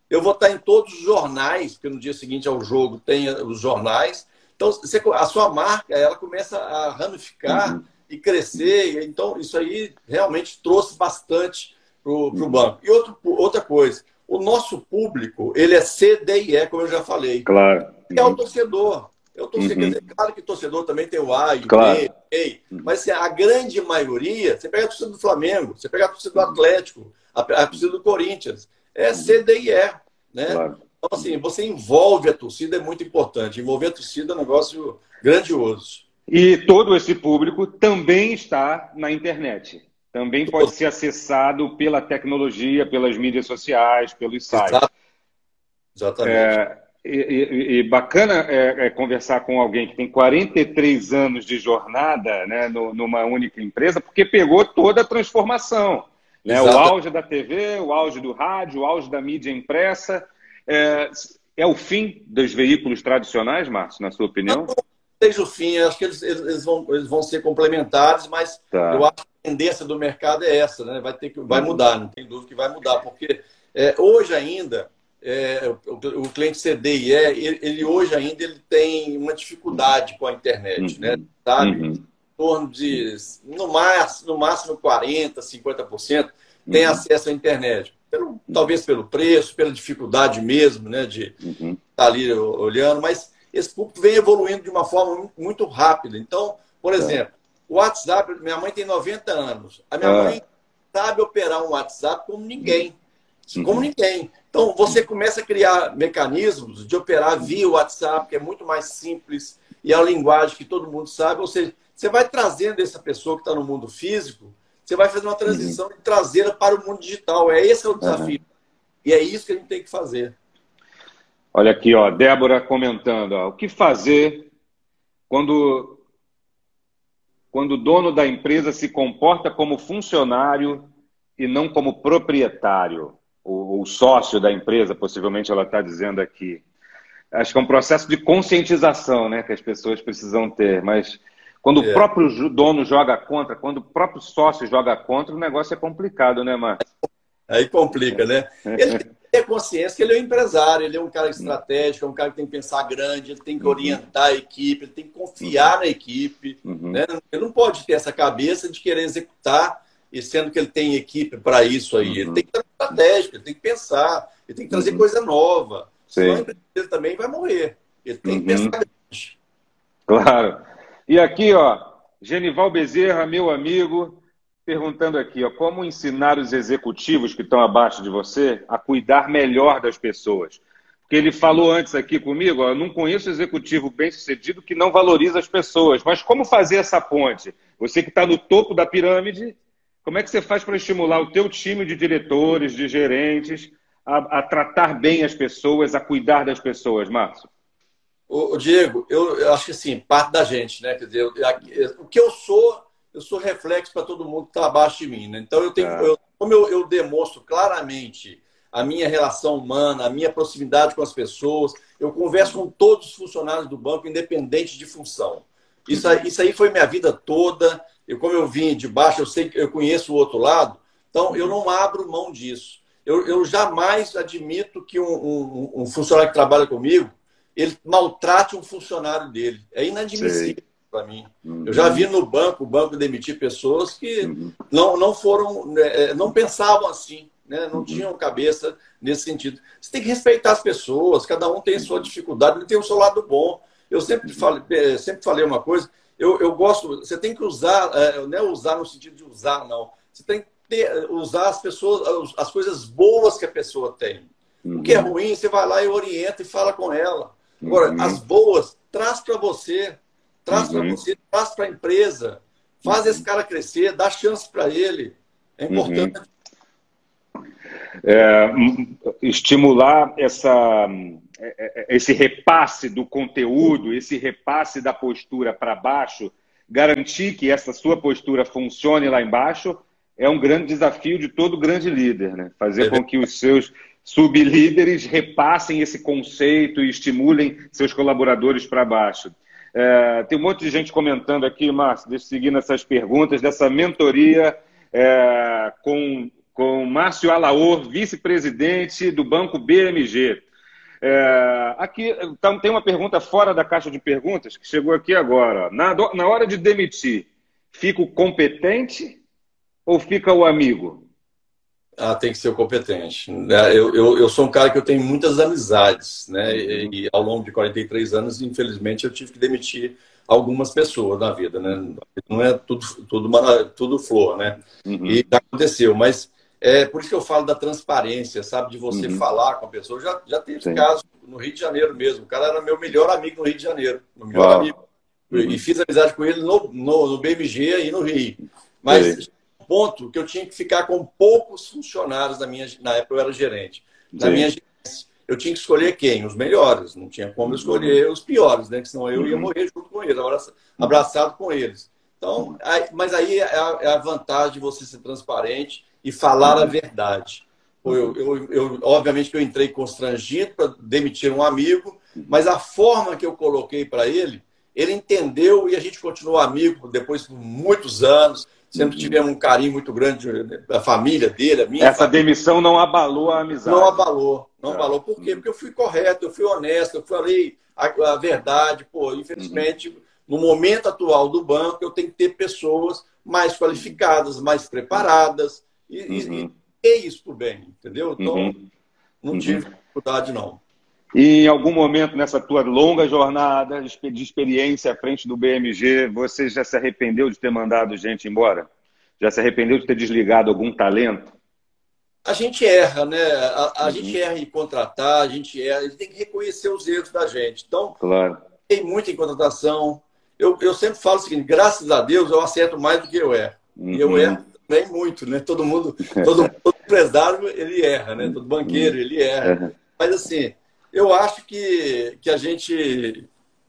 Eu vou estar em todos os jornais, porque no dia seguinte ao jogo tem os jornais. Então, você, a sua marca ela começa a ramificar uhum e crescer. Então, isso aí realmente trouxe bastante para o uhum. banco. E outro, outra coisa, o nosso público, ele é C, D e E, como eu já falei. Claro. É o torcedor. É o torcedor. Uhum. Claro que torcedor também tem o A e o claro. B, E, uhum. mas assim, a grande maioria, você pega a torcida do Flamengo, você pega a torcida do Atlético, a, a torcida do Corinthians, é C, D e E. Né? Claro. Então, assim, você envolve a torcida, é muito importante. Envolver a torcida é um negócio grandioso. E todo esse público também está na internet. Também pode ser acessado pela tecnologia, pelas mídias sociais, pelos sites. Exatamente. É, e, e, bacana é, é, conversar com alguém que tem 43 anos de jornada né, no, numa única empresa, porque pegou toda a transformação. Né? O auge da TV, o auge do rádio, o auge da mídia impressa. É, é o fim dos veículos tradicionais, Márcio, na sua opinião? Não, seja o fim, acho que eles, eles, vão, eles vão ser complementares, mas tá. eu acho que tendência do mercado é essa, né? Vai, ter que, vai mudar, não tem dúvida que vai mudar, porque é, hoje ainda, é, o, o, cliente CDIE, ele, ele, hoje ainda ele tem uma dificuldade com a internet, né? uhum. né? Sabe? Uhum. Em torno de, no máximo, no máximo 40%, 50% tem uhum. acesso à internet. Pelo, talvez pelo preço, pela dificuldade mesmo, né? De uhum. estar tá ali olhando, mas esse público vem evoluindo de uma forma muito rápida. Então, por exemplo, o WhatsApp, minha mãe tem 90 anos. A minha é. mãe sabe operar um WhatsApp como ninguém. Uhum. Como ninguém. Então, você começa a criar mecanismos de operar via WhatsApp, que é muito mais simples e é a linguagem que todo mundo sabe. Ou seja, você vai trazendo essa pessoa que está no mundo físico, você vai fazer uma transição uhum. traseira para o mundo digital. É esse é o desafio. Uhum. E é isso que a gente tem que fazer. Olha aqui, ó, Débora comentando, ó, o que fazer quando quando o dono da empresa se comporta como funcionário e não como proprietário, ou, ou sócio da empresa, possivelmente ela está dizendo aqui. Acho que é um processo de conscientização né, que as pessoas precisam ter, mas quando é. o próprio dono joga contra, quando o próprio sócio joga contra, o negócio é complicado, né, Márcio? Aí complica, né? Ele ter consciência que ele é um empresário, ele é um cara estratégico, é um cara que tem que pensar grande, ele tem que uhum. orientar a equipe, ele tem que confiar uhum. na equipe. Uhum. Né? Ele não pode ter essa cabeça de querer executar, e sendo que ele tem equipe para isso aí. Ele tem que ter estratégico, ele tem que pensar, ele tem que trazer coisa nova. Sim. Senão empresa também vai morrer. Ele tem que pensar grande. Claro. E aqui, ó, Genival Bezerra, meu amigo, perguntando aqui, ó, como ensinar os executivos que estão abaixo de você a cuidar melhor das pessoas? Porque ele falou antes aqui comigo, ó, eu não conheço executivo bem-sucedido que não valoriza as pessoas. Mas como fazer essa ponte? Você que está no topo da pirâmide, como é que você faz para estimular o teu time de diretores, de gerentes, a, a tratar bem as pessoas, a cuidar das pessoas, Márcio? O Diego, eu, eu, acho que assim, parte da gente, né? Quer dizer, eu, eu, o que eu sou, eu sou reflexo para todo mundo que está abaixo de mim, né? Então, eu tenho, é. como eu, demonstro claramente a minha relação humana, a minha proximidade com as pessoas, eu converso com todos os funcionários do banco, independente de função. Isso aí, isso aí foi minha vida toda. Eu, como eu vim de baixo, eu sei que eu conheço o outro lado, então eu não abro mão disso. Eu, eu jamais admito que um, um, um funcionário que trabalha comigo ele maltrate um funcionário dele. É inadmissível para mim. Uhum. Eu já vi no banco, o banco demitir pessoas que uhum. não, não foram, né, é, não pensavam assim, né? não uhum. tinham cabeça nesse sentido. Você tem que respeitar as pessoas, cada um tem sua dificuldade, ele tem o seu lado bom. Eu sempre falei, é, sempre falei uma coisa, eu, eu gosto, você tem que usar, é, não é usar no sentido de usar, não. Você tem que ter, usar as pessoas, as coisas boas que a pessoa tem. O que é uhum. ruim, você vai lá e orienta e fala com ela. Agora, uhum. as boas, traz para você, traz uhum. para você, traz para a empresa, faz esse cara crescer, dá chance para ele. É uhum. importante. É, estimular essa, é, é, esse repasse do conteúdo, esse repasse da postura para baixo, garantir que essa sua postura funcione lá embaixo, é um grande desafio de todo grande líder, né? Fazer é com que os seus sublíderes repassem esse conceito e estimulem seus colaboradores para baixo. É, tem um monte de gente comentando aqui, Márcio, deixa eu seguir nessas perguntas, dessa mentoria é, com, com Márcio Alaor, vice-presidente do Banco BMG. É, aqui então, tem uma pergunta fora da caixa de perguntas que chegou aqui agora. Na, na hora de demitir, fica o competente ou fica o amigo? Ah, tem que ser o competente. É, eu, eu, eu, sou um cara que eu tenho muitas amizades, né? E, e, ao longo de 43 anos, infelizmente, eu tive que demitir algumas pessoas na vida, né? Não é tudo, tudo, tudo flor, né? Uhum. E aconteceu, mas é por isso que eu falo da transparência, sabe? De você uhum. falar com a pessoa. Já, já teve Sim. caso no Rio de Janeiro mesmo. O cara era meu melhor amigo no Rio de Janeiro. Meu melhor Uau. amigo. Uhum. E fiz amizade com ele no, no, no BMG e no Rio. Mas ponto que eu tinha que ficar com poucos funcionários na minha na época eu era gerente. Na Sim. minha eu tinha que escolher quem? Os melhores. Não tinha como escolher os piores, né? Que senão eu ia uhum. morrer junto com eles, abraçado com eles. Então, aí, mas aí é a, é a, vantagem de você ser transparente e falar a verdade. Eu, eu, eu, obviamente que eu entrei constrangido para demitir um amigo, mas a forma que eu coloquei para ele, ele entendeu e a gente continuou amigo depois por muitos anos. Sempre uhum. tivemos um carinho muito grande da família dele, a minha. Essa família. demissão não abalou a amizade. Não abalou, não é. abalou. Por quê? Porque eu fui correto, eu fui honesto, eu falei a, a verdade. Pô, infelizmente, uhum. no momento atual do banco, eu tenho que ter pessoas mais qualificadas, mais preparadas. E, uhum. e, e isso por bem, entendeu? Então, uhum. não tive uhum. dificuldade, não. E em algum momento nessa tua longa jornada de experiência à frente do BMG, você já se arrependeu de ter mandado gente embora? Já se arrependeu de ter desligado algum talento? A gente erra, né? A, a uhum. gente erra em contratar, a gente erra, a gente tem que reconhecer os erros da gente. Então, claro. tem muito em contratação. Eu, eu sempre falo o seguinte: graças a Deus eu acerto mais do que eu erro. Uhum. E eu uhum. erro nem muito, né? Todo mundo, todo, todo empresário, ele erra, né? Todo banqueiro, ele erra. Mas, assim, eu acho que, que a gente...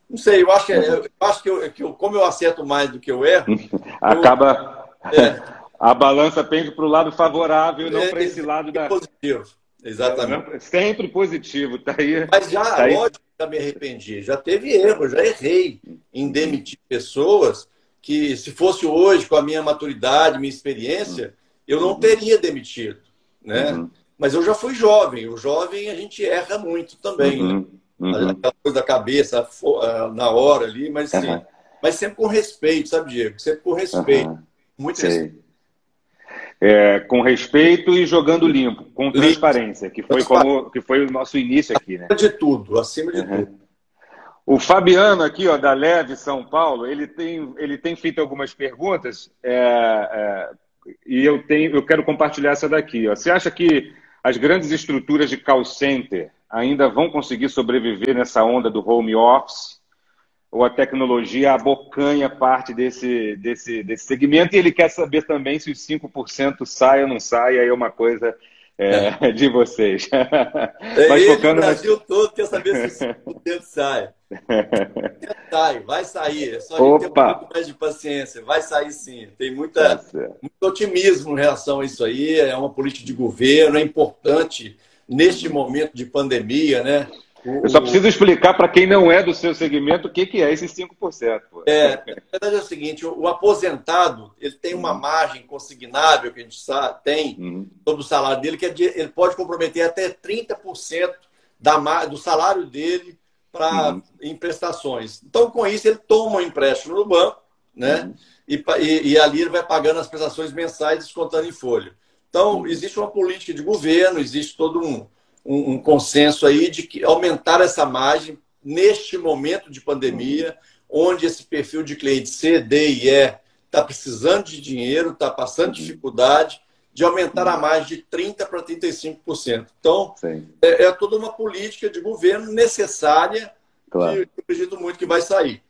Não sei, eu acho que, eu acho que, eu, que eu, como eu acerto mais do que eu erro... Acaba... É, a balança pende para o lado favorável não é, para esse lado da... Positivo, exatamente. É, sempre positivo, tá aí. Mas já, tá lógico, já me arrependi. Já teve erro, já errei em demitir pessoas que, se fosse hoje, com a minha maturidade, minha experiência, eu não teria demitido. Né? Uhum. Mas eu já fui jovem. O jovem, a gente erra muito também. Né? Uhum. Né? Uhum. Aquela coisa da cabeça na hora ali, mas, assim, mas sempre com respeito, sabe, Diego? Sempre com respeito. Muito Sei. respeito. É, com respeito e jogando limpo, com transparência, que foi, como, que foi o nosso início aqui. Né? Acima de tudo, acima de uhum. tudo. O Fabiano aqui, ó, da Leve São Paulo, ele tem, ele tem feito algumas perguntas é, é, e eu, tenho, eu quero compartilhar essa daqui. Ó. Você acha que as grandes estruturas de call center ainda vão conseguir sobreviver nessa onda do home office? ou a tecnologia abocanha parte desse, desse, desse segmento e ele quer saber também se os 5% sai ou não sai, aí é uma coisa é, é. de vocês. É Mas focando o Brasil na... todo quer saber se os 5% sai. sai, vai sair. É só a gente ter um pouco mais de paciência. Vai sair sim. Tem muita, tá muito otimismo em relação a isso aí. É uma política de governo, é importante neste momento de pandemia, né? Eu só preciso explicar para quem não é do seu segmento o que, que é esses 5%. Pô. É, na verdade é o seguinte, o, aposentado ele tem uma uhum. margem consignável que a gente sabe, tem uhum. sobre o salário dele, que é de, ele pode comprometer até 30% da, do salário dele para uhum. em prestações. Então, com isso, ele toma um empréstimo no banco, né? Uhum. E, e, e, ali ele vai pagando as prestações mensais descontando em folha. Então, uhum. existe uma política de governo, existe todo um um, um consenso aí de que aumentar essa margem neste momento de pandemia, onde esse perfil de cliente C, D e E está precisando de dinheiro, está passando dificuldade, de aumentar a margem de 30% para 35%. Então, é, é, toda uma política de governo necessária claro. que eu acredito muito que vai sair.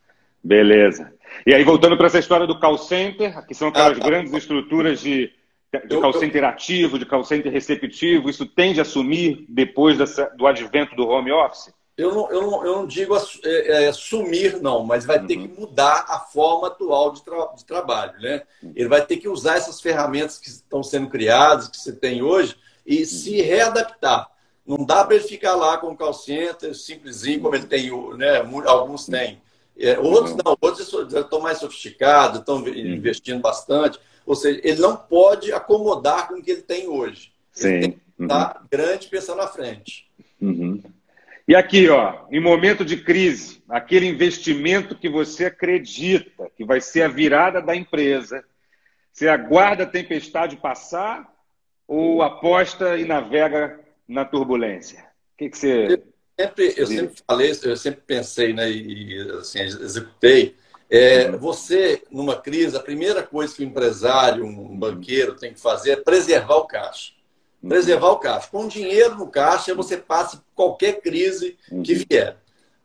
Beleza. E aí, voltando para essa história do call center, que são aquelas ah, tá. grandes estruturas de de call center ativo, de call center receptivo, isso tende a sumir depois dessa, do advento do home office? Eu não, eu não, eu não digo é, é, sumir, não, mas vai uhum. ter que mudar a forma atual de, tra de trabalho. Né? Uhum. Ele vai ter que usar essas ferramentas que estão sendo criadas, que você tem hoje, e uhum. se readaptar. Não dá para ele ficar lá com o call center simplesinho, como ele tem, né? alguns têm. É, outros não, outros estão mais sofisticados, estão uhum. investindo bastante. Ou seja, ele não pode acomodar com o que ele tem hoje. Ele Sim. tem que estar uhum. grande pensar na frente. Uhum. E aqui, ó, em momento de crise, aquele investimento que você acredita que vai ser a virada da empresa, você aguarda a tempestade passar ou aposta e navega na turbulência? O que, que você. Eu sempre, eu sempre falei, eu sempre pensei, né, e assim, executei é, você, numa crise, a primeira coisa que o empresário, um banqueiro tem que fazer é preservar o caixa. Preservar o caixa. Com dinheiro no caixa, você passa por qualquer crise que vier.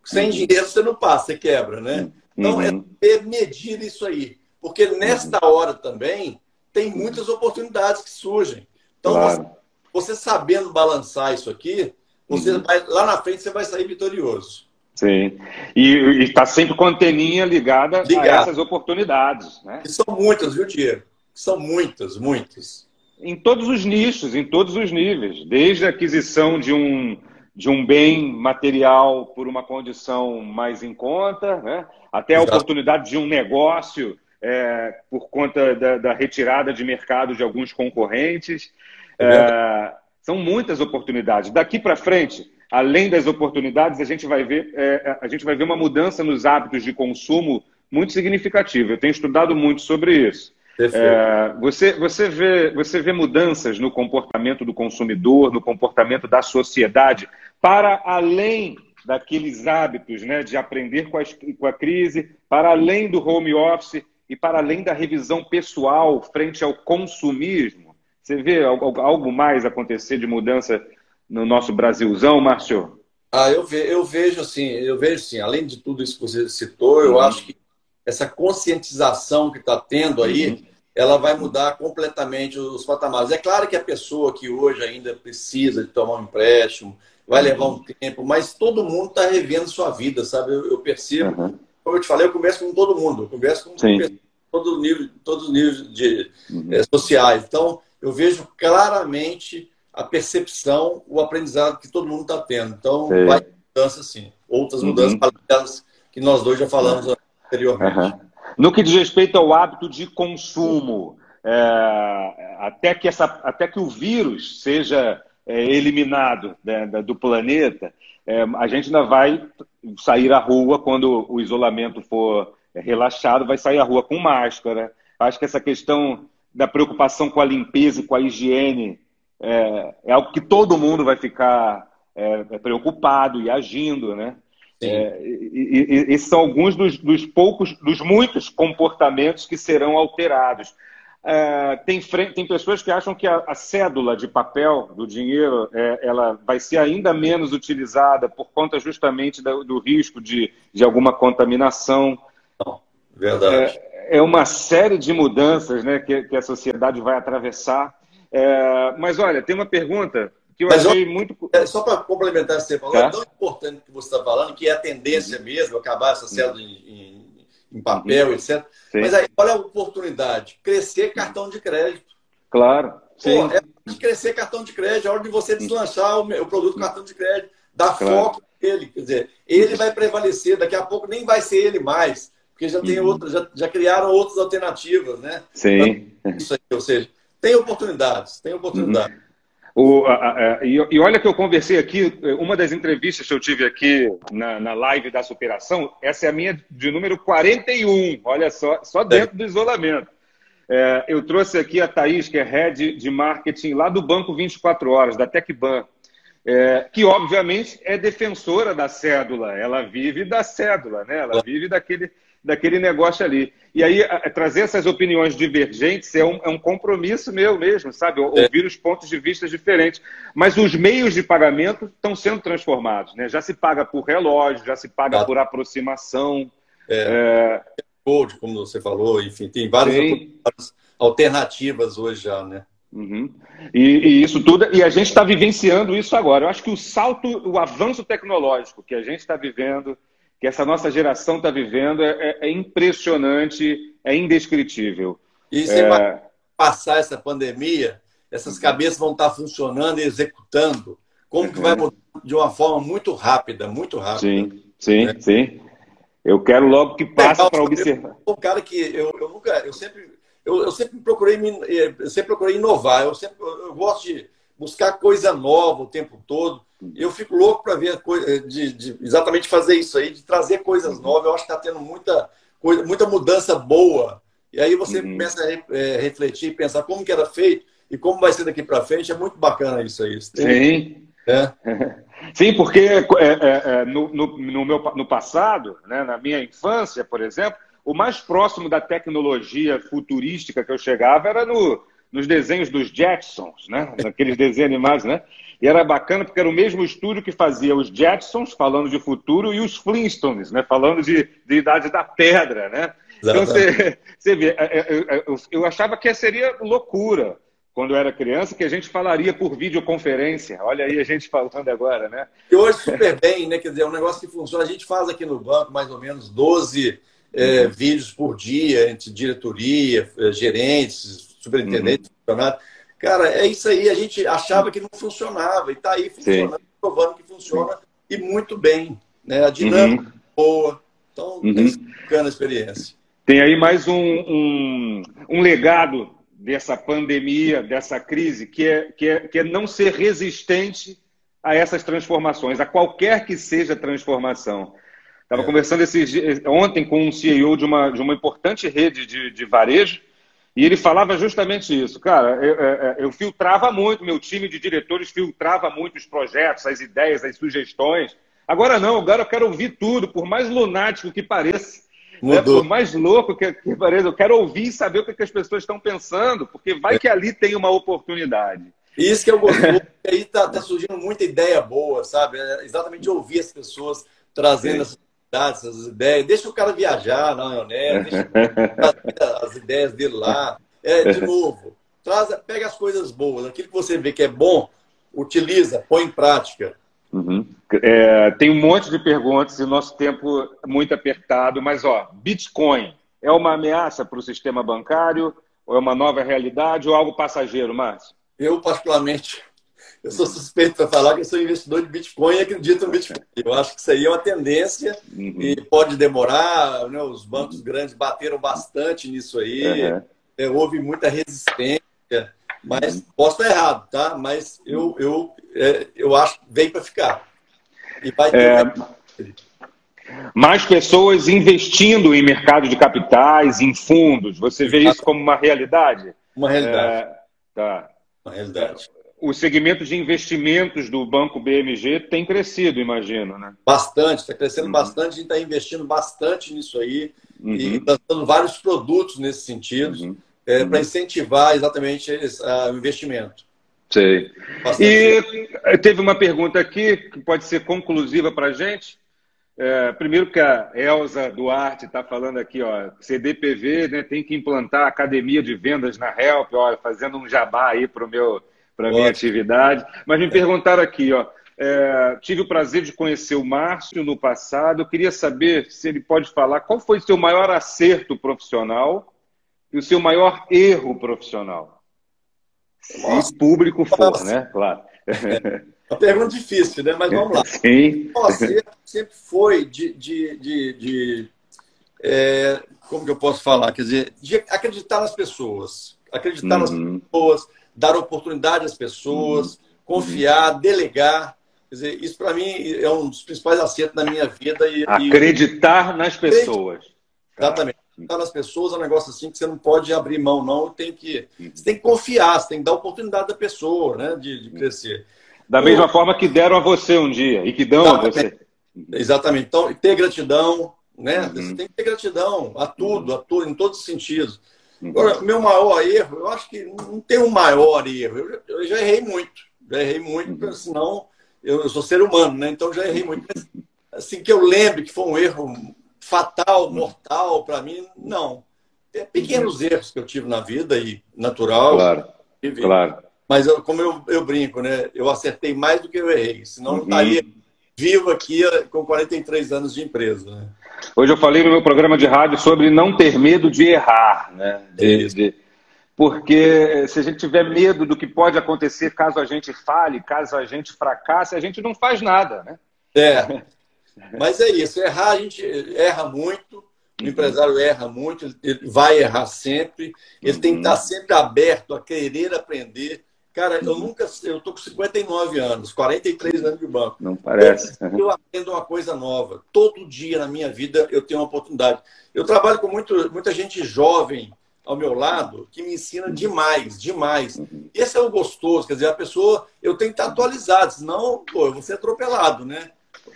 Sem dinheiro, você não passa, você quebra, né? Então, é medir isso aí. Porque nesta hora também, tem muitas oportunidades que surgem. Então, claro. você, você, sabendo balançar isso aqui, você uhum. vai, lá na frente você vai sair vitorioso. Sim. E está sempre com a anteninha ligada Ligado. a essas oportunidades. Né? E são muitas, viu, Diego? São muitas, muitas. Em todos os nichos, em todos os níveis. Desde a aquisição de um, de um bem material por uma condição mais em conta, né? até a Exato. oportunidade de um negócio é, por conta da, da, retirada de mercado de alguns concorrentes. É, são muitas oportunidades. Daqui para frente, além das oportunidades, a gente vai ver, é, a gente vai ver uma mudança nos hábitos de consumo muito significativa. Eu tenho estudado muito sobre isso. É, você, você, vê, você vê mudanças no comportamento do consumidor, no comportamento da sociedade, para além daqueles hábitos né, de aprender com a, com a crise, para além do home office e para além da revisão pessoal frente ao consumismo. Você vê algo, algo mais acontecer de mudança no nosso Brasilzão, Márcio? Ah, eu, ve, eu vejo assim, eu vejo sim, além de tudo isso que você citou, eu uhum. acho que essa conscientização que está tendo aí, uhum. ela vai mudar completamente os patamares. É claro que a pessoa que hoje ainda precisa de tomar um empréstimo vai levar um tempo, mas todo mundo está revendo sua vida, sabe? Eu, eu percebo, uhum. como eu te falei, eu converso com todo mundo, eu converso com todos os níveis, todos os níveis de, uhum. é, sociais. Então, eu vejo claramente a percepção, o aprendizado que todo mundo está tendo. Então, Sim. vai mudança sim. Outras uhum. mudanças que nós dois já falamos anteriormente. Uhum. No que diz respeito ao hábito de consumo, é, até, que essa, até que o vírus seja é, eliminado né, do planeta, é, a gente ainda vai sair à rua quando o isolamento for relaxado, vai sair à rua com máscara. Acho que essa questão da preocupação com a limpeza e com a higiene é, é algo que todo mundo vai ficar é, preocupado e agindo, né? É, e, e, esses são alguns dos, dos, poucos, dos muitos comportamentos que serão alterados. É, tem, tem, pessoas que acham que a, a, cédula de papel do dinheiro é, ela vai ser ainda menos utilizada por conta justamente do, do risco de, de alguma contaminação. Não, verdade. É, é, uma série de mudanças né, que, que a sociedade vai atravessar. É, mas olha, tem uma pergunta que eu Mas, achei muito. É, só para complementar esse que você falou, tá. é tão importante que você está falando, que é a tendência uhum. mesmo, acabar essa célula em, em, em papel, uhum. etc. Sim. Mas aí, olha a oportunidade: crescer cartão de crédito. Claro. Sim. Pô, é de crescer cartão de crédito, é hora de você deslanchar o, o produto cartão de crédito, dar claro. foco nele. Quer dizer, ele vai prevalecer, daqui a pouco nem vai ser ele mais, porque já tem uhum. outras, já, já criaram outras alternativas, né? Sim. Então, isso aí, ou seja, tem oportunidades, tem oportunidades. Uhum. O, a, a, e, e, olha que eu conversei aqui, uma das entrevistas que eu tive aqui na, na live da superação, essa é a minha de número 41, olha só, só dentro do isolamento. É, eu trouxe aqui a Thaís, que é head de marketing lá do Banco 24 Horas, da TecBan, é, que obviamente é defensora da cédula, ela vive da cédula, né? ela vive daquele, daquele negócio ali. E aí, a, trazer essas opiniões divergentes é um, é um compromisso meu mesmo, sabe? É. Ouvir os pontos de vista diferentes. Mas os meios de pagamento estão sendo transformados, né? Já se paga por relógio, já se paga por aproximação. É, é... Como você falou, enfim, tem várias alternativas hoje já, né? Uhum. E, e, isso tudo, e a gente está vivenciando isso agora. Eu acho que o salto, o avanço tecnológico que a gente está vivendo que essa nossa geração está vivendo é, é, é, impressionante, é indescritível. E você é... passar essa pandemia, essas cabeças vão estar funcionando e executando. Como que vai mudar de uma forma muito rápida, muito rápida. Sim, sim, né? sim. Eu quero logo que passe para observar. Um cara que eu, eu nunca, eu sempre, eu, eu sempre procurei eu sempre procurei inovar. Eu sempre eu gosto de buscar coisa nova o tempo todo. Eu fico louco para ver coisa, de, de, exatamente fazer isso aí, de trazer coisas novas. Eu acho que está tendo muita, coisa, muita mudança boa. E aí você uhum. começa a é, refletir e pensar como que era feito e como vai ser daqui para frente. É muito bacana isso aí. Sim. É. Sim, porque é, é, é, no, no, no, meu, no passado, né, na minha infância, por exemplo, o mais próximo da tecnologia futurística que eu chegava era no, nos desenhos dos Jetsons, né? Naqueles desenhos animados, né? E era bacana porque era o mesmo estúdio que fazia os Jetsons, falando de futuro, e os Flintstones, né? Falando de, de Idade da Pedra, né? Então você, você vê, é, é, é, eu, eu achava que seria loucura quando eu era criança, que a gente falaria por videoconferência. Olha aí a gente falando agora, né? E hoje super bem, né? Quer dizer, é um negócio que funciona. A gente faz aqui no banco mais ou menos 12 é, uhum. vídeos por dia entre diretoria, gerentes, superintendente, uhum. funcionário. Cara, é isso aí. A gente achava que não funcionava e está aí funcionando, Sim. provando que funciona e muito bem. Né? A dinâmica uhum. boa. Então, uhum. é bacana a experiência. Tem aí mais um, um, um, legado dessa pandemia, dessa crise, que é, que, é, que é não ser resistente a essas transformações, a qualquer que seja transformação. Estava é. conversando esse, ontem com um CEO de uma, de uma importante rede de, de varejo, e ele falava justamente isso. Cara, eu, eu, é, é, eu, filtrava muito, meu time de diretores filtrava muito os projetos, as ideias, as sugestões. Agora não, agora eu quero ouvir tudo, por mais lunático que pareça. Né? Por mais louco que, que, pareça, eu quero ouvir e saber o que, que as pessoas estão pensando, porque vai é. que ali tem uma oportunidade. Isso que eu gostoso, aí está tá surgindo muita ideia boa, sabe? É exatamente ouvir as pessoas trazendo essas essas ideias. Deixa o cara viajar na maionese, deixa as ideias dele lá. é, de novo, traz, pega as coisas boas, aquilo que você vê que é bom, utiliza, põe em prática. Uhum. É, tem um monte de perguntas e o nosso tempo é muito apertado, mas ó, Bitcoin é uma ameaça para o sistema bancário, ou é uma nova realidade, ou algo passageiro, Márcio? Eu, particularmente, eu sou suspeito para falar que eu sou investidor de Bitcoin e acredito no Bitcoin. Eu acho que isso aí é uma tendência uhum. e pode demorar. Né? Os bancos grandes bateram bastante nisso aí. Uhum. É, houve muita resistência, mas uhum. posso estar errado, tá? Mas eu, eu, é, eu acho que vem para ficar. E vai ter. É... Mais pessoas investindo em mercado de capitais, em fundos. Você vê isso como uma realidade? Uma realidade. É... Tá. Uma realidade o segmento de investimentos do Banco BMG tem crescido, imagino, né? Bastante, está crescendo uhum. bastante, a gente está investindo bastante nisso aí uhum. e lançando vários produtos nesse sentido uhum. é, para uhum. incentivar exatamente esse, uh, o investimento. Sei. Bastante. E teve uma pergunta aqui que pode ser conclusiva para a gente. É, primeiro que a Elza Duarte está falando aqui, ó, CDPV né, tem que implantar academia de vendas na Help, ó, fazendo um jabá aí para o meu para a minha atividade. Mas me perguntaram aqui, ó, é, tive o prazer de conhecer o Márcio no passado. Eu queria saber se ele pode falar qual foi o seu maior acerto profissional e o seu maior erro profissional. Se público for, Nossa. né? Claro. É uma pergunta difícil, né? Mas vamos lá. Sim. O acerto sempre foi de, de, de, de é, como que eu posso falar? Quer dizer, de acreditar nas pessoas. Acreditar uhum. nas pessoas dar oportunidade às pessoas, uhum. confiar, delegar. Quer dizer, isso para mim é um dos principais acertos da minha vida. E, Acreditar e... nas pessoas. Exatamente. Acreditar nas pessoas é um negócio assim que você não pode abrir mão, não. Tem que, uhum. você tem que confiar, você tem que dar oportunidade da pessoa né, de, de crescer. Da então, mesma forma que deram a você um dia e que dão exatamente. a você. Exatamente. Então, ter gratidão, né? Uhum. Você tem que ter gratidão a tudo, a tudo, em todos os sentidos. Agora, meu maior erro, eu acho que não tem um maior erro. Eu, eu já errei muito. Já errei muito, uhum. senão eu, eu, sou ser humano, né? Então já errei muito. Assim que eu lembre que foi um erro fatal, mortal para mim, não. É pequenos uhum. erros que eu tive na vida e natural. Claro. claro. Mas eu, como eu, eu brinco, né? Eu acertei mais do que eu errei. Senão uhum. não estaria vivo aqui com 43 anos de empresa. Né? Hoje eu falei no meu programa de rádio sobre não ter medo de errar, né? De, de, porque se a gente tiver medo do que pode acontecer caso a gente fale, caso a gente fracasse, a gente não faz nada, né? É. Mas é isso, errar a gente erra muito, o empresário erra muito, ele vai errar sempre, ele tem que estar sempre aberto a querer aprender, Cara, eu nunca. Eu tô com 59 anos, 43 anos de banco. Não parece. Eu aprendo uma coisa nova. Todo dia na minha vida eu tenho uma oportunidade. Eu trabalho com muito, muita gente jovem ao meu lado que me ensina demais, demais. Esse é o gostoso, quer dizer, a pessoa. Eu tenho que estar atualizado, senão, pô, eu vou ser atropelado, né?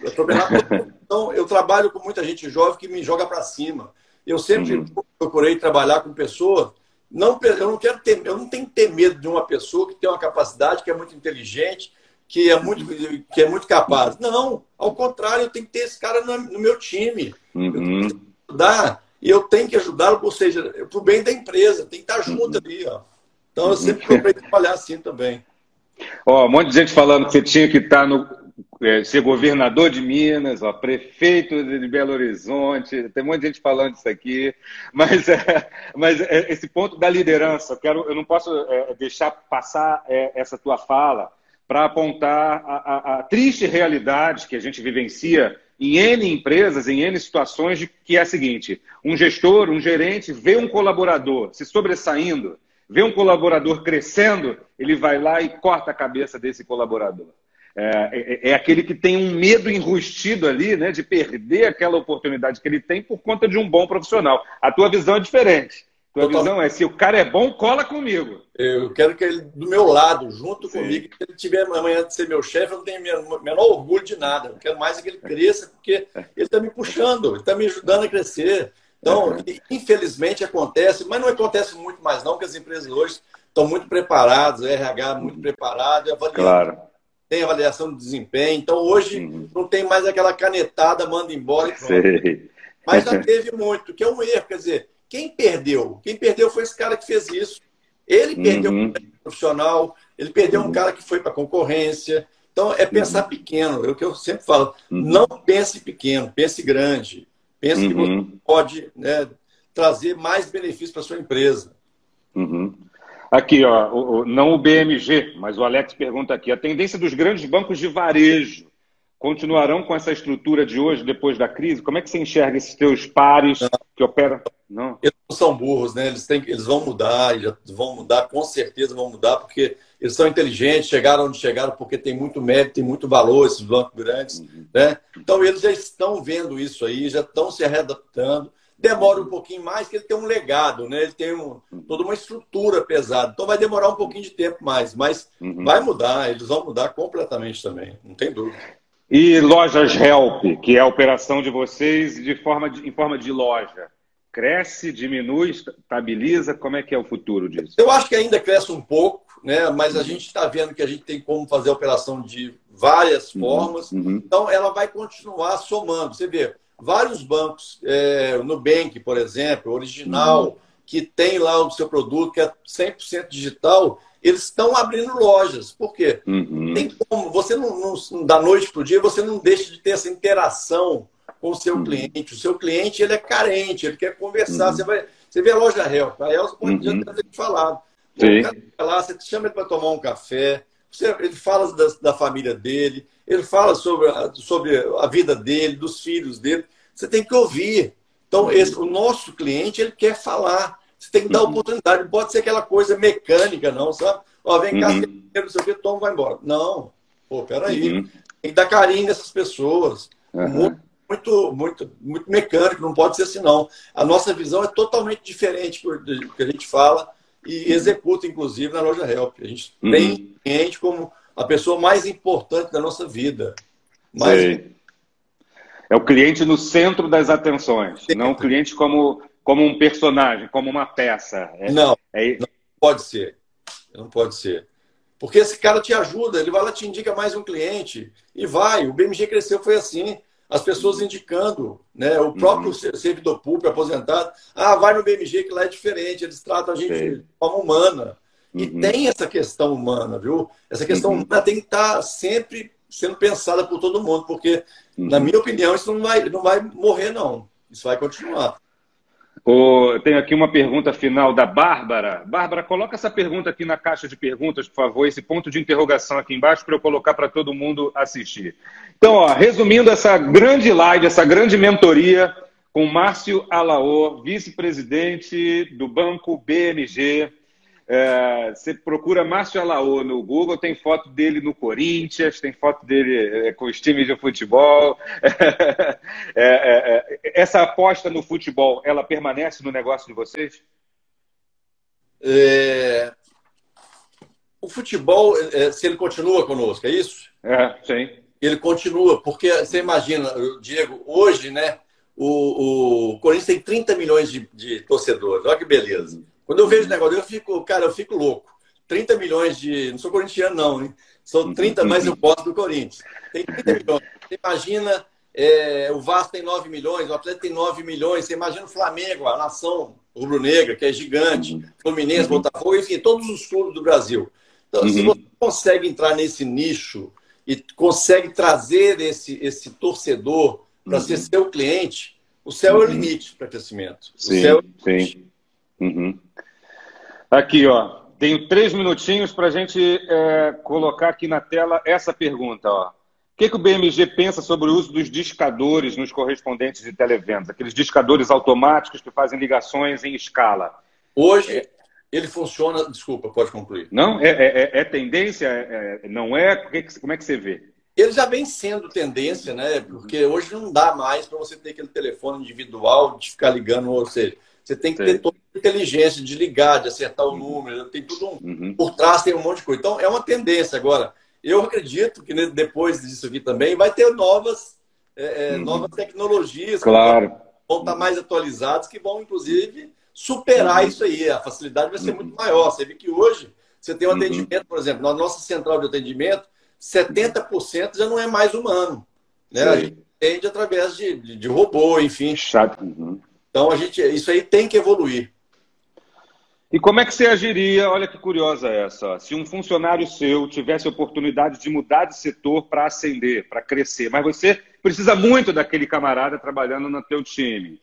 Atropelado. então, eu trabalho com muita gente jovem que me joga para cima. Eu sempre uhum. procurei trabalhar com pessoas não, eu não quero ter, eu não tenho que ter medo de uma pessoa que tem uma capacidade, que é muito inteligente, que é muito, que é muito capaz. Não, ao contrário, eu tenho que ter esse cara no, no meu time. Uhum. Eu tenho que ajudar, e eu tenho que ajudá-lo, ou seja, para o bem da empresa, tem que estar junto uhum. ali. Ó. Então eu sempre procurei trabalhar assim também. Ó, um monte de gente falando que você tinha que estar no, é, ser governador de Minas, ó, prefeito de Belo Horizonte, tem um monte de gente falando isso aqui, mas, é, mas é, esse ponto da liderança, eu, quero, eu não posso é, deixar passar é, essa tua fala para apontar a, a, a, triste realidade que a gente vivencia em N empresas, em N situações, de, que é a seguinte: um gestor, um gerente vê um colaborador se sobressaindo, vê um colaborador crescendo, ele vai lá e corta a cabeça desse colaborador. É, é, é, aquele que tem um medo enrustido ali, né, de perder aquela oportunidade que ele tem por conta de um bom profissional. A tua visão é diferente. A tua Total. visão é: se o cara é bom, cola comigo. Eu quero que ele do meu lado, junto Sim. comigo, se ele tiver amanhã de ser meu chefe, eu não tenho o menor orgulho de nada. Eu quero mais é que ele cresça, porque ele está me puxando, ele está me ajudando a crescer. Então, infelizmente acontece, mas não acontece muito mais não, porque as empresas hoje estão muito preparadas, o RH muito preparado, avaliando claro tem avaliação de desempenho. Então, hoje, uhum. não tem mais aquela canetada, manda embora e pronto. Sei. Mas já teve muito, que é um erro. Quer dizer, quem perdeu? Quem perdeu foi esse cara que fez isso. Ele perdeu uhum. um profissional, ele perdeu uhum. um cara que foi para concorrência. Então, é pensar uhum. pequeno. É o que eu sempre falo. Uhum. Não pense pequeno, pense grande. Pense que você uhum. pode né, trazer mais benefícios para sua empresa. Aqui, ó, o, não o BMG, mas o Alex pergunta aqui: a tendência dos grandes bancos de varejo continuarão com essa estrutura de hoje, depois da crise? Como é que você enxerga esses teus pares não. que operam? Não. Eles não são burros, né? Eles, têm, eles vão mudar, já vão mudar, com certeza vão mudar, porque eles são inteligentes, chegaram onde chegaram porque tem muito mérito, tem muito valor esses bancos grandes, uhum. né? Então eles já estão vendo isso aí, já estão se readaptando demora um pouquinho mais, porque ele tem um legado, né? Ele tem um, toda uma estrutura pesada. Então vai demorar um pouquinho de tempo mais, mas uhum. vai mudar, eles vão mudar completamente também, não tem dúvida. E lojas Help, que é a operação de vocês de forma de, em forma de loja. Cresce, diminui, estabiliza? Como é que é o futuro disso? Eu acho que ainda cresce um pouco, né? mas a gente está vendo que a gente tem como fazer a operação de várias uhum. formas. Uhum. Então, ela vai continuar somando. Você vê, vários bancos, é, Nubank, por exemplo, original, uhum. que tem lá o seu produto, que é 100% digital, eles estão abrindo lojas. Por quê? Uhum. Tem como, você não, não, da noite para o dia, você não deixa de ter essa interação com o seu uhum. cliente. O seu cliente ele é carente, ele quer conversar. Uhum. Você, vai, você vê a loja Help, a uhum. já deve ter falado. Sim. O lá, você chama ele para tomar um café, ele fala da, da família dele, ele fala sobre a, sobre a vida dele, dos filhos dele. Você tem que ouvir. Então, uhum. esse, o nosso cliente, ele quer falar. Você tem que dar uhum. oportunidade. Não pode ser aquela coisa mecânica, não, sabe? Ó, vem cá, uhum. não sei o que, toma, vai embora. Não. Pô, peraí. Uhum. Tem que dar carinho nessas pessoas. Uhum. Muito, muito, muito, muito mecânico, não pode ser assim, não. A nossa visão é totalmente diferente do que a gente fala e executa, inclusive, na loja Help. A gente uhum. tem cliente como a pessoa mais importante da nossa vida. Mais... É o cliente no centro das atenções, Sim. não o cliente como, como um personagem, como uma peça. É, não, é... não pode ser. Não pode ser. Porque esse cara te ajuda, ele vai lá te indica mais um cliente e vai. O BMG cresceu foi assim, as pessoas indicando, né? O próprio uhum. servidor público aposentado, ah, vai no BMG que lá é diferente, eles tratam a gente Sim. de forma humana. E uhum. tem essa questão humana, viu? Essa questão uhum. humana tem que estar sempre sendo pensada por todo mundo, porque, uhum. na minha opinião, isso não vai, não vai morrer, não. Isso vai continuar. Oh, tenho aqui uma pergunta final da Bárbara. Bárbara, coloca essa pergunta aqui na caixa de perguntas, por favor, esse ponto de interrogação aqui embaixo para eu colocar para todo mundo assistir. Então, ó, resumindo essa grande live, essa grande mentoria com Márcio Alaor, vice-presidente do Banco BMG, é, você procura Márcio Alaô no Google, tem foto dele no Corinthians, tem foto dele é, com os times de futebol. É, é, é, essa aposta no futebol, ela permanece no negócio de vocês? É, o futebol, se ele continua conosco, é isso? É, sim. Ele continua, porque você imagina, Diego, hoje, né, o, o Corinthians tem 30 milhões de, de torcedores, olha que beleza. Quando eu vejo o negócio, eu fico, cara, eu fico louco. 30 milhões de. Não sou corintiano, não, hein? São 30 mais eu posso do Corinthians. Tem 30 milhões. Você imagina, é, o Vasco tem 9 milhões, o Atlético tem 9 milhões. Você imagina o Flamengo, a nação rubro-negra, que é gigante, Fluminense, Botafogo, enfim, todos os clubes do Brasil. Então, se você consegue entrar nesse nicho e consegue trazer esse, esse torcedor para uhum. ser seu cliente, o céu é o limite para crescimento. Sim, o céu é o sim. Uhum. Aqui, ó. Tenho três minutinhos para a gente é, colocar aqui na tela essa pergunta. Ó. O que, que o BMG pensa sobre o uso dos discadores nos correspondentes de televendas? Aqueles discadores automáticos que fazem ligações em escala. Hoje, é... ele funciona... Desculpa, pode concluir. Não? É, é, é, é tendência? É, não é? Como é que você vê? Ele já vem sendo tendência, né? Porque hoje não dá mais para você ter aquele telefone individual de ficar ligando, ou seja, você tem que Sim. ter toda a inteligência de ligar, de acertar o número, tem tudo um, uhum. por trás tem um monte de coisa. Então é uma tendência agora. Eu acredito que depois disso aqui também vai ter novas, é, é, uhum. novas tecnologias claro. que vão estar mais atualizadas, que vão inclusive superar uhum. isso aí. A facilidade vai ser muito maior. Você vê que hoje você tem um uhum. atendimento, por exemplo, na nossa central de atendimento, 70% já não é mais humano. Né? A gente atende através de, de, de robô, enfim. Chato. Uhum. Então, a gente, isso aí tem que evoluir. E como é que você agiria? Olha que curiosa essa. Se um funcionário seu tivesse a oportunidade de mudar de setor para ascender, para crescer, mas você precisa muito daquele camarada trabalhando no teu time,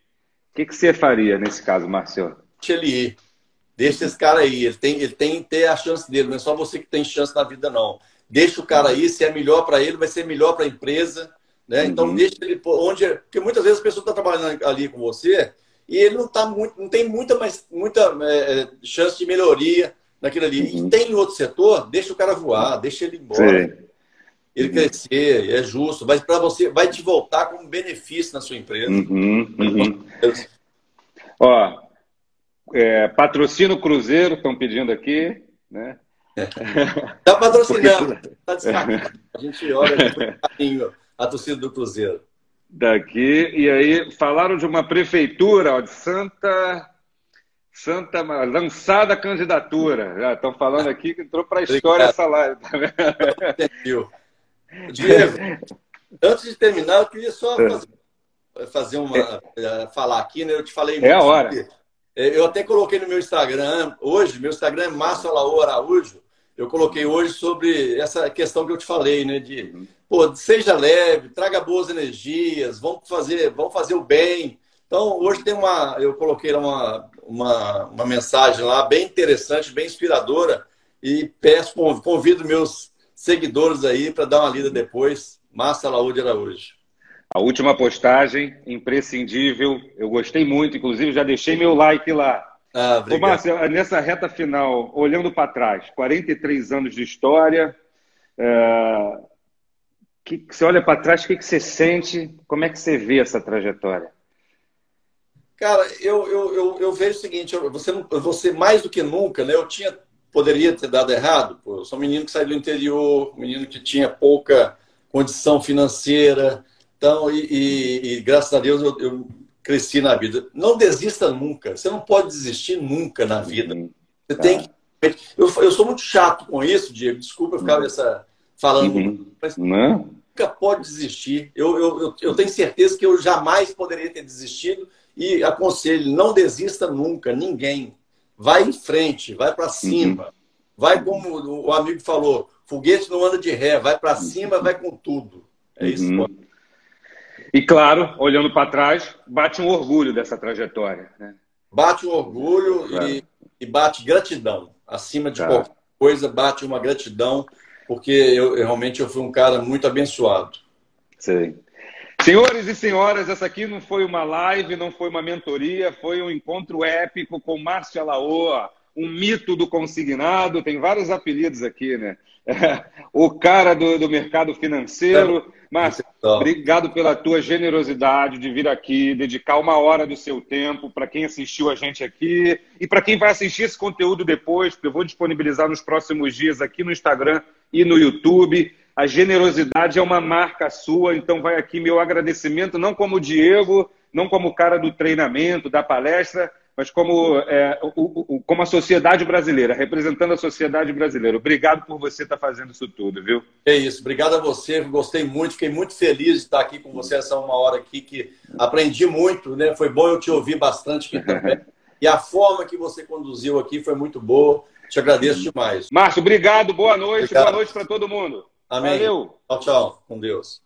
o que, que você faria nesse caso, Marcelo? Deixa ele ir. Deixa esse cara aí. Ele tem, ele tem que ter a chance dele. Não é só você que tem chance na vida, não. Deixa o cara aí. Se é melhor para ele, vai ser melhor para a empresa. Né? Então, uhum. deixa ele onde. Porque muitas vezes a pessoa está trabalhando ali com você e ele não tá muito, não tem muita, mais, muita é, é, chance de melhoria naquilo ali. Uhum. E tem outro setor, deixa o cara voar, deixa ele embora. Sim. Ele uhum. crescer, é justo, mas para você vai te voltar como benefício na sua empresa. Uhum. Uhum. Ó, é, patrocínio Cruzeiro, estão pedindo aqui, né? Está patrocinando, está descartando. A gente olha com carinho a torcida do Cruzeiro daqui. E aí falaram de uma prefeitura ó, de Santa. Santa lançada a candidatura. Já estão falando aqui que entrou para a história essa live. Entendeu. Diego, antes de terminar, eu queria só é. fazer, fazer uma. É. falar aqui, né? Eu te falei É a hora. É, eu até coloquei no meu Instagram hoje, meu Instagram é Márcio Alaô Araújo. Eu coloquei hoje sobre essa questão que eu te falei, né? De uhum pô, seja leve, traga boas energias, vamos fazer, vamos fazer o bem. Então, hoje tem uma, eu coloquei uma, uma, uma mensagem lá bem interessante, bem inspiradora, e peço, convido meus seguidores aí para dar uma lida depois. Massa Laúde Araújo. A última postagem, imprescindível, eu gostei muito, inclusive já deixei meu like lá. Ah, Ô, Márcio, nessa reta final, olhando para trás, 43 anos de história, é que, que você olha para trás, o que, que você sente? Como é que você vê essa trajetória? Cara, eu, eu, eu, eu vejo o seguinte, você, você mais do que nunca, né? Eu tinha, poderia ter dado errado. Pô, eu sou um menino que saiu do interior, um menino que tinha pouca condição financeira, então, e, e, e graças a Deus eu, eu, cresci na vida. Não desista nunca. Você não pode desistir nunca na vida. Você tá. tem que. Eu, eu sou muito chato com isso, Diego. Desculpa eu ficar uhum. essa falando, uhum. mas Não. Nunca pode desistir. Eu, eu, eu, tenho certeza que eu jamais poderia ter desistido e aconselho, não desista nunca, ninguém. Vai em frente, vai para cima. Uhum. Vai como o amigo falou, foguete não anda de ré, vai para cima, vai com tudo. É isso. Uhum. E claro, olhando para trás, bate um orgulho dessa trajetória. Né? Bate um orgulho claro. e, e, bate gratidão. Acima de claro. qualquer coisa, bate uma gratidão porque eu, eu, realmente eu fui um cara muito abençoado. Sim. Senhores e senhoras, essa aqui não foi uma live, não foi uma mentoria, foi um encontro épico com Márcio Alaoa, um mito do consignado, tem vários apelidos aqui, né? o cara do, do mercado financeiro. Márcio, obrigado pela tua generosidade de vir aqui, dedicar uma hora do seu tempo para quem assistiu a gente aqui e para quem vai assistir esse conteúdo depois, porque eu vou disponibilizar nos próximos dias aqui no Instagram e no YouTube. A generosidade é uma marca sua, então vai aqui meu agradecimento, não como Diego, não como cara do treinamento, da palestra, mas como, é, o, o, como a sociedade brasileira, representando a sociedade brasileira. Obrigado por você estar fazendo isso tudo, viu? É isso, obrigado a você, gostei muito, fiquei muito feliz de estar aqui com você essa uma hora aqui, que aprendi muito, né? Foi bom eu te ouvir bastante aqui também. e a forma que você conduziu aqui foi muito boa. Te agradeço demais. Márcio, obrigado, boa noite, obrigado. boa noite para todo mundo. Amém. Valeu. Tchau, tchau. Com Deus.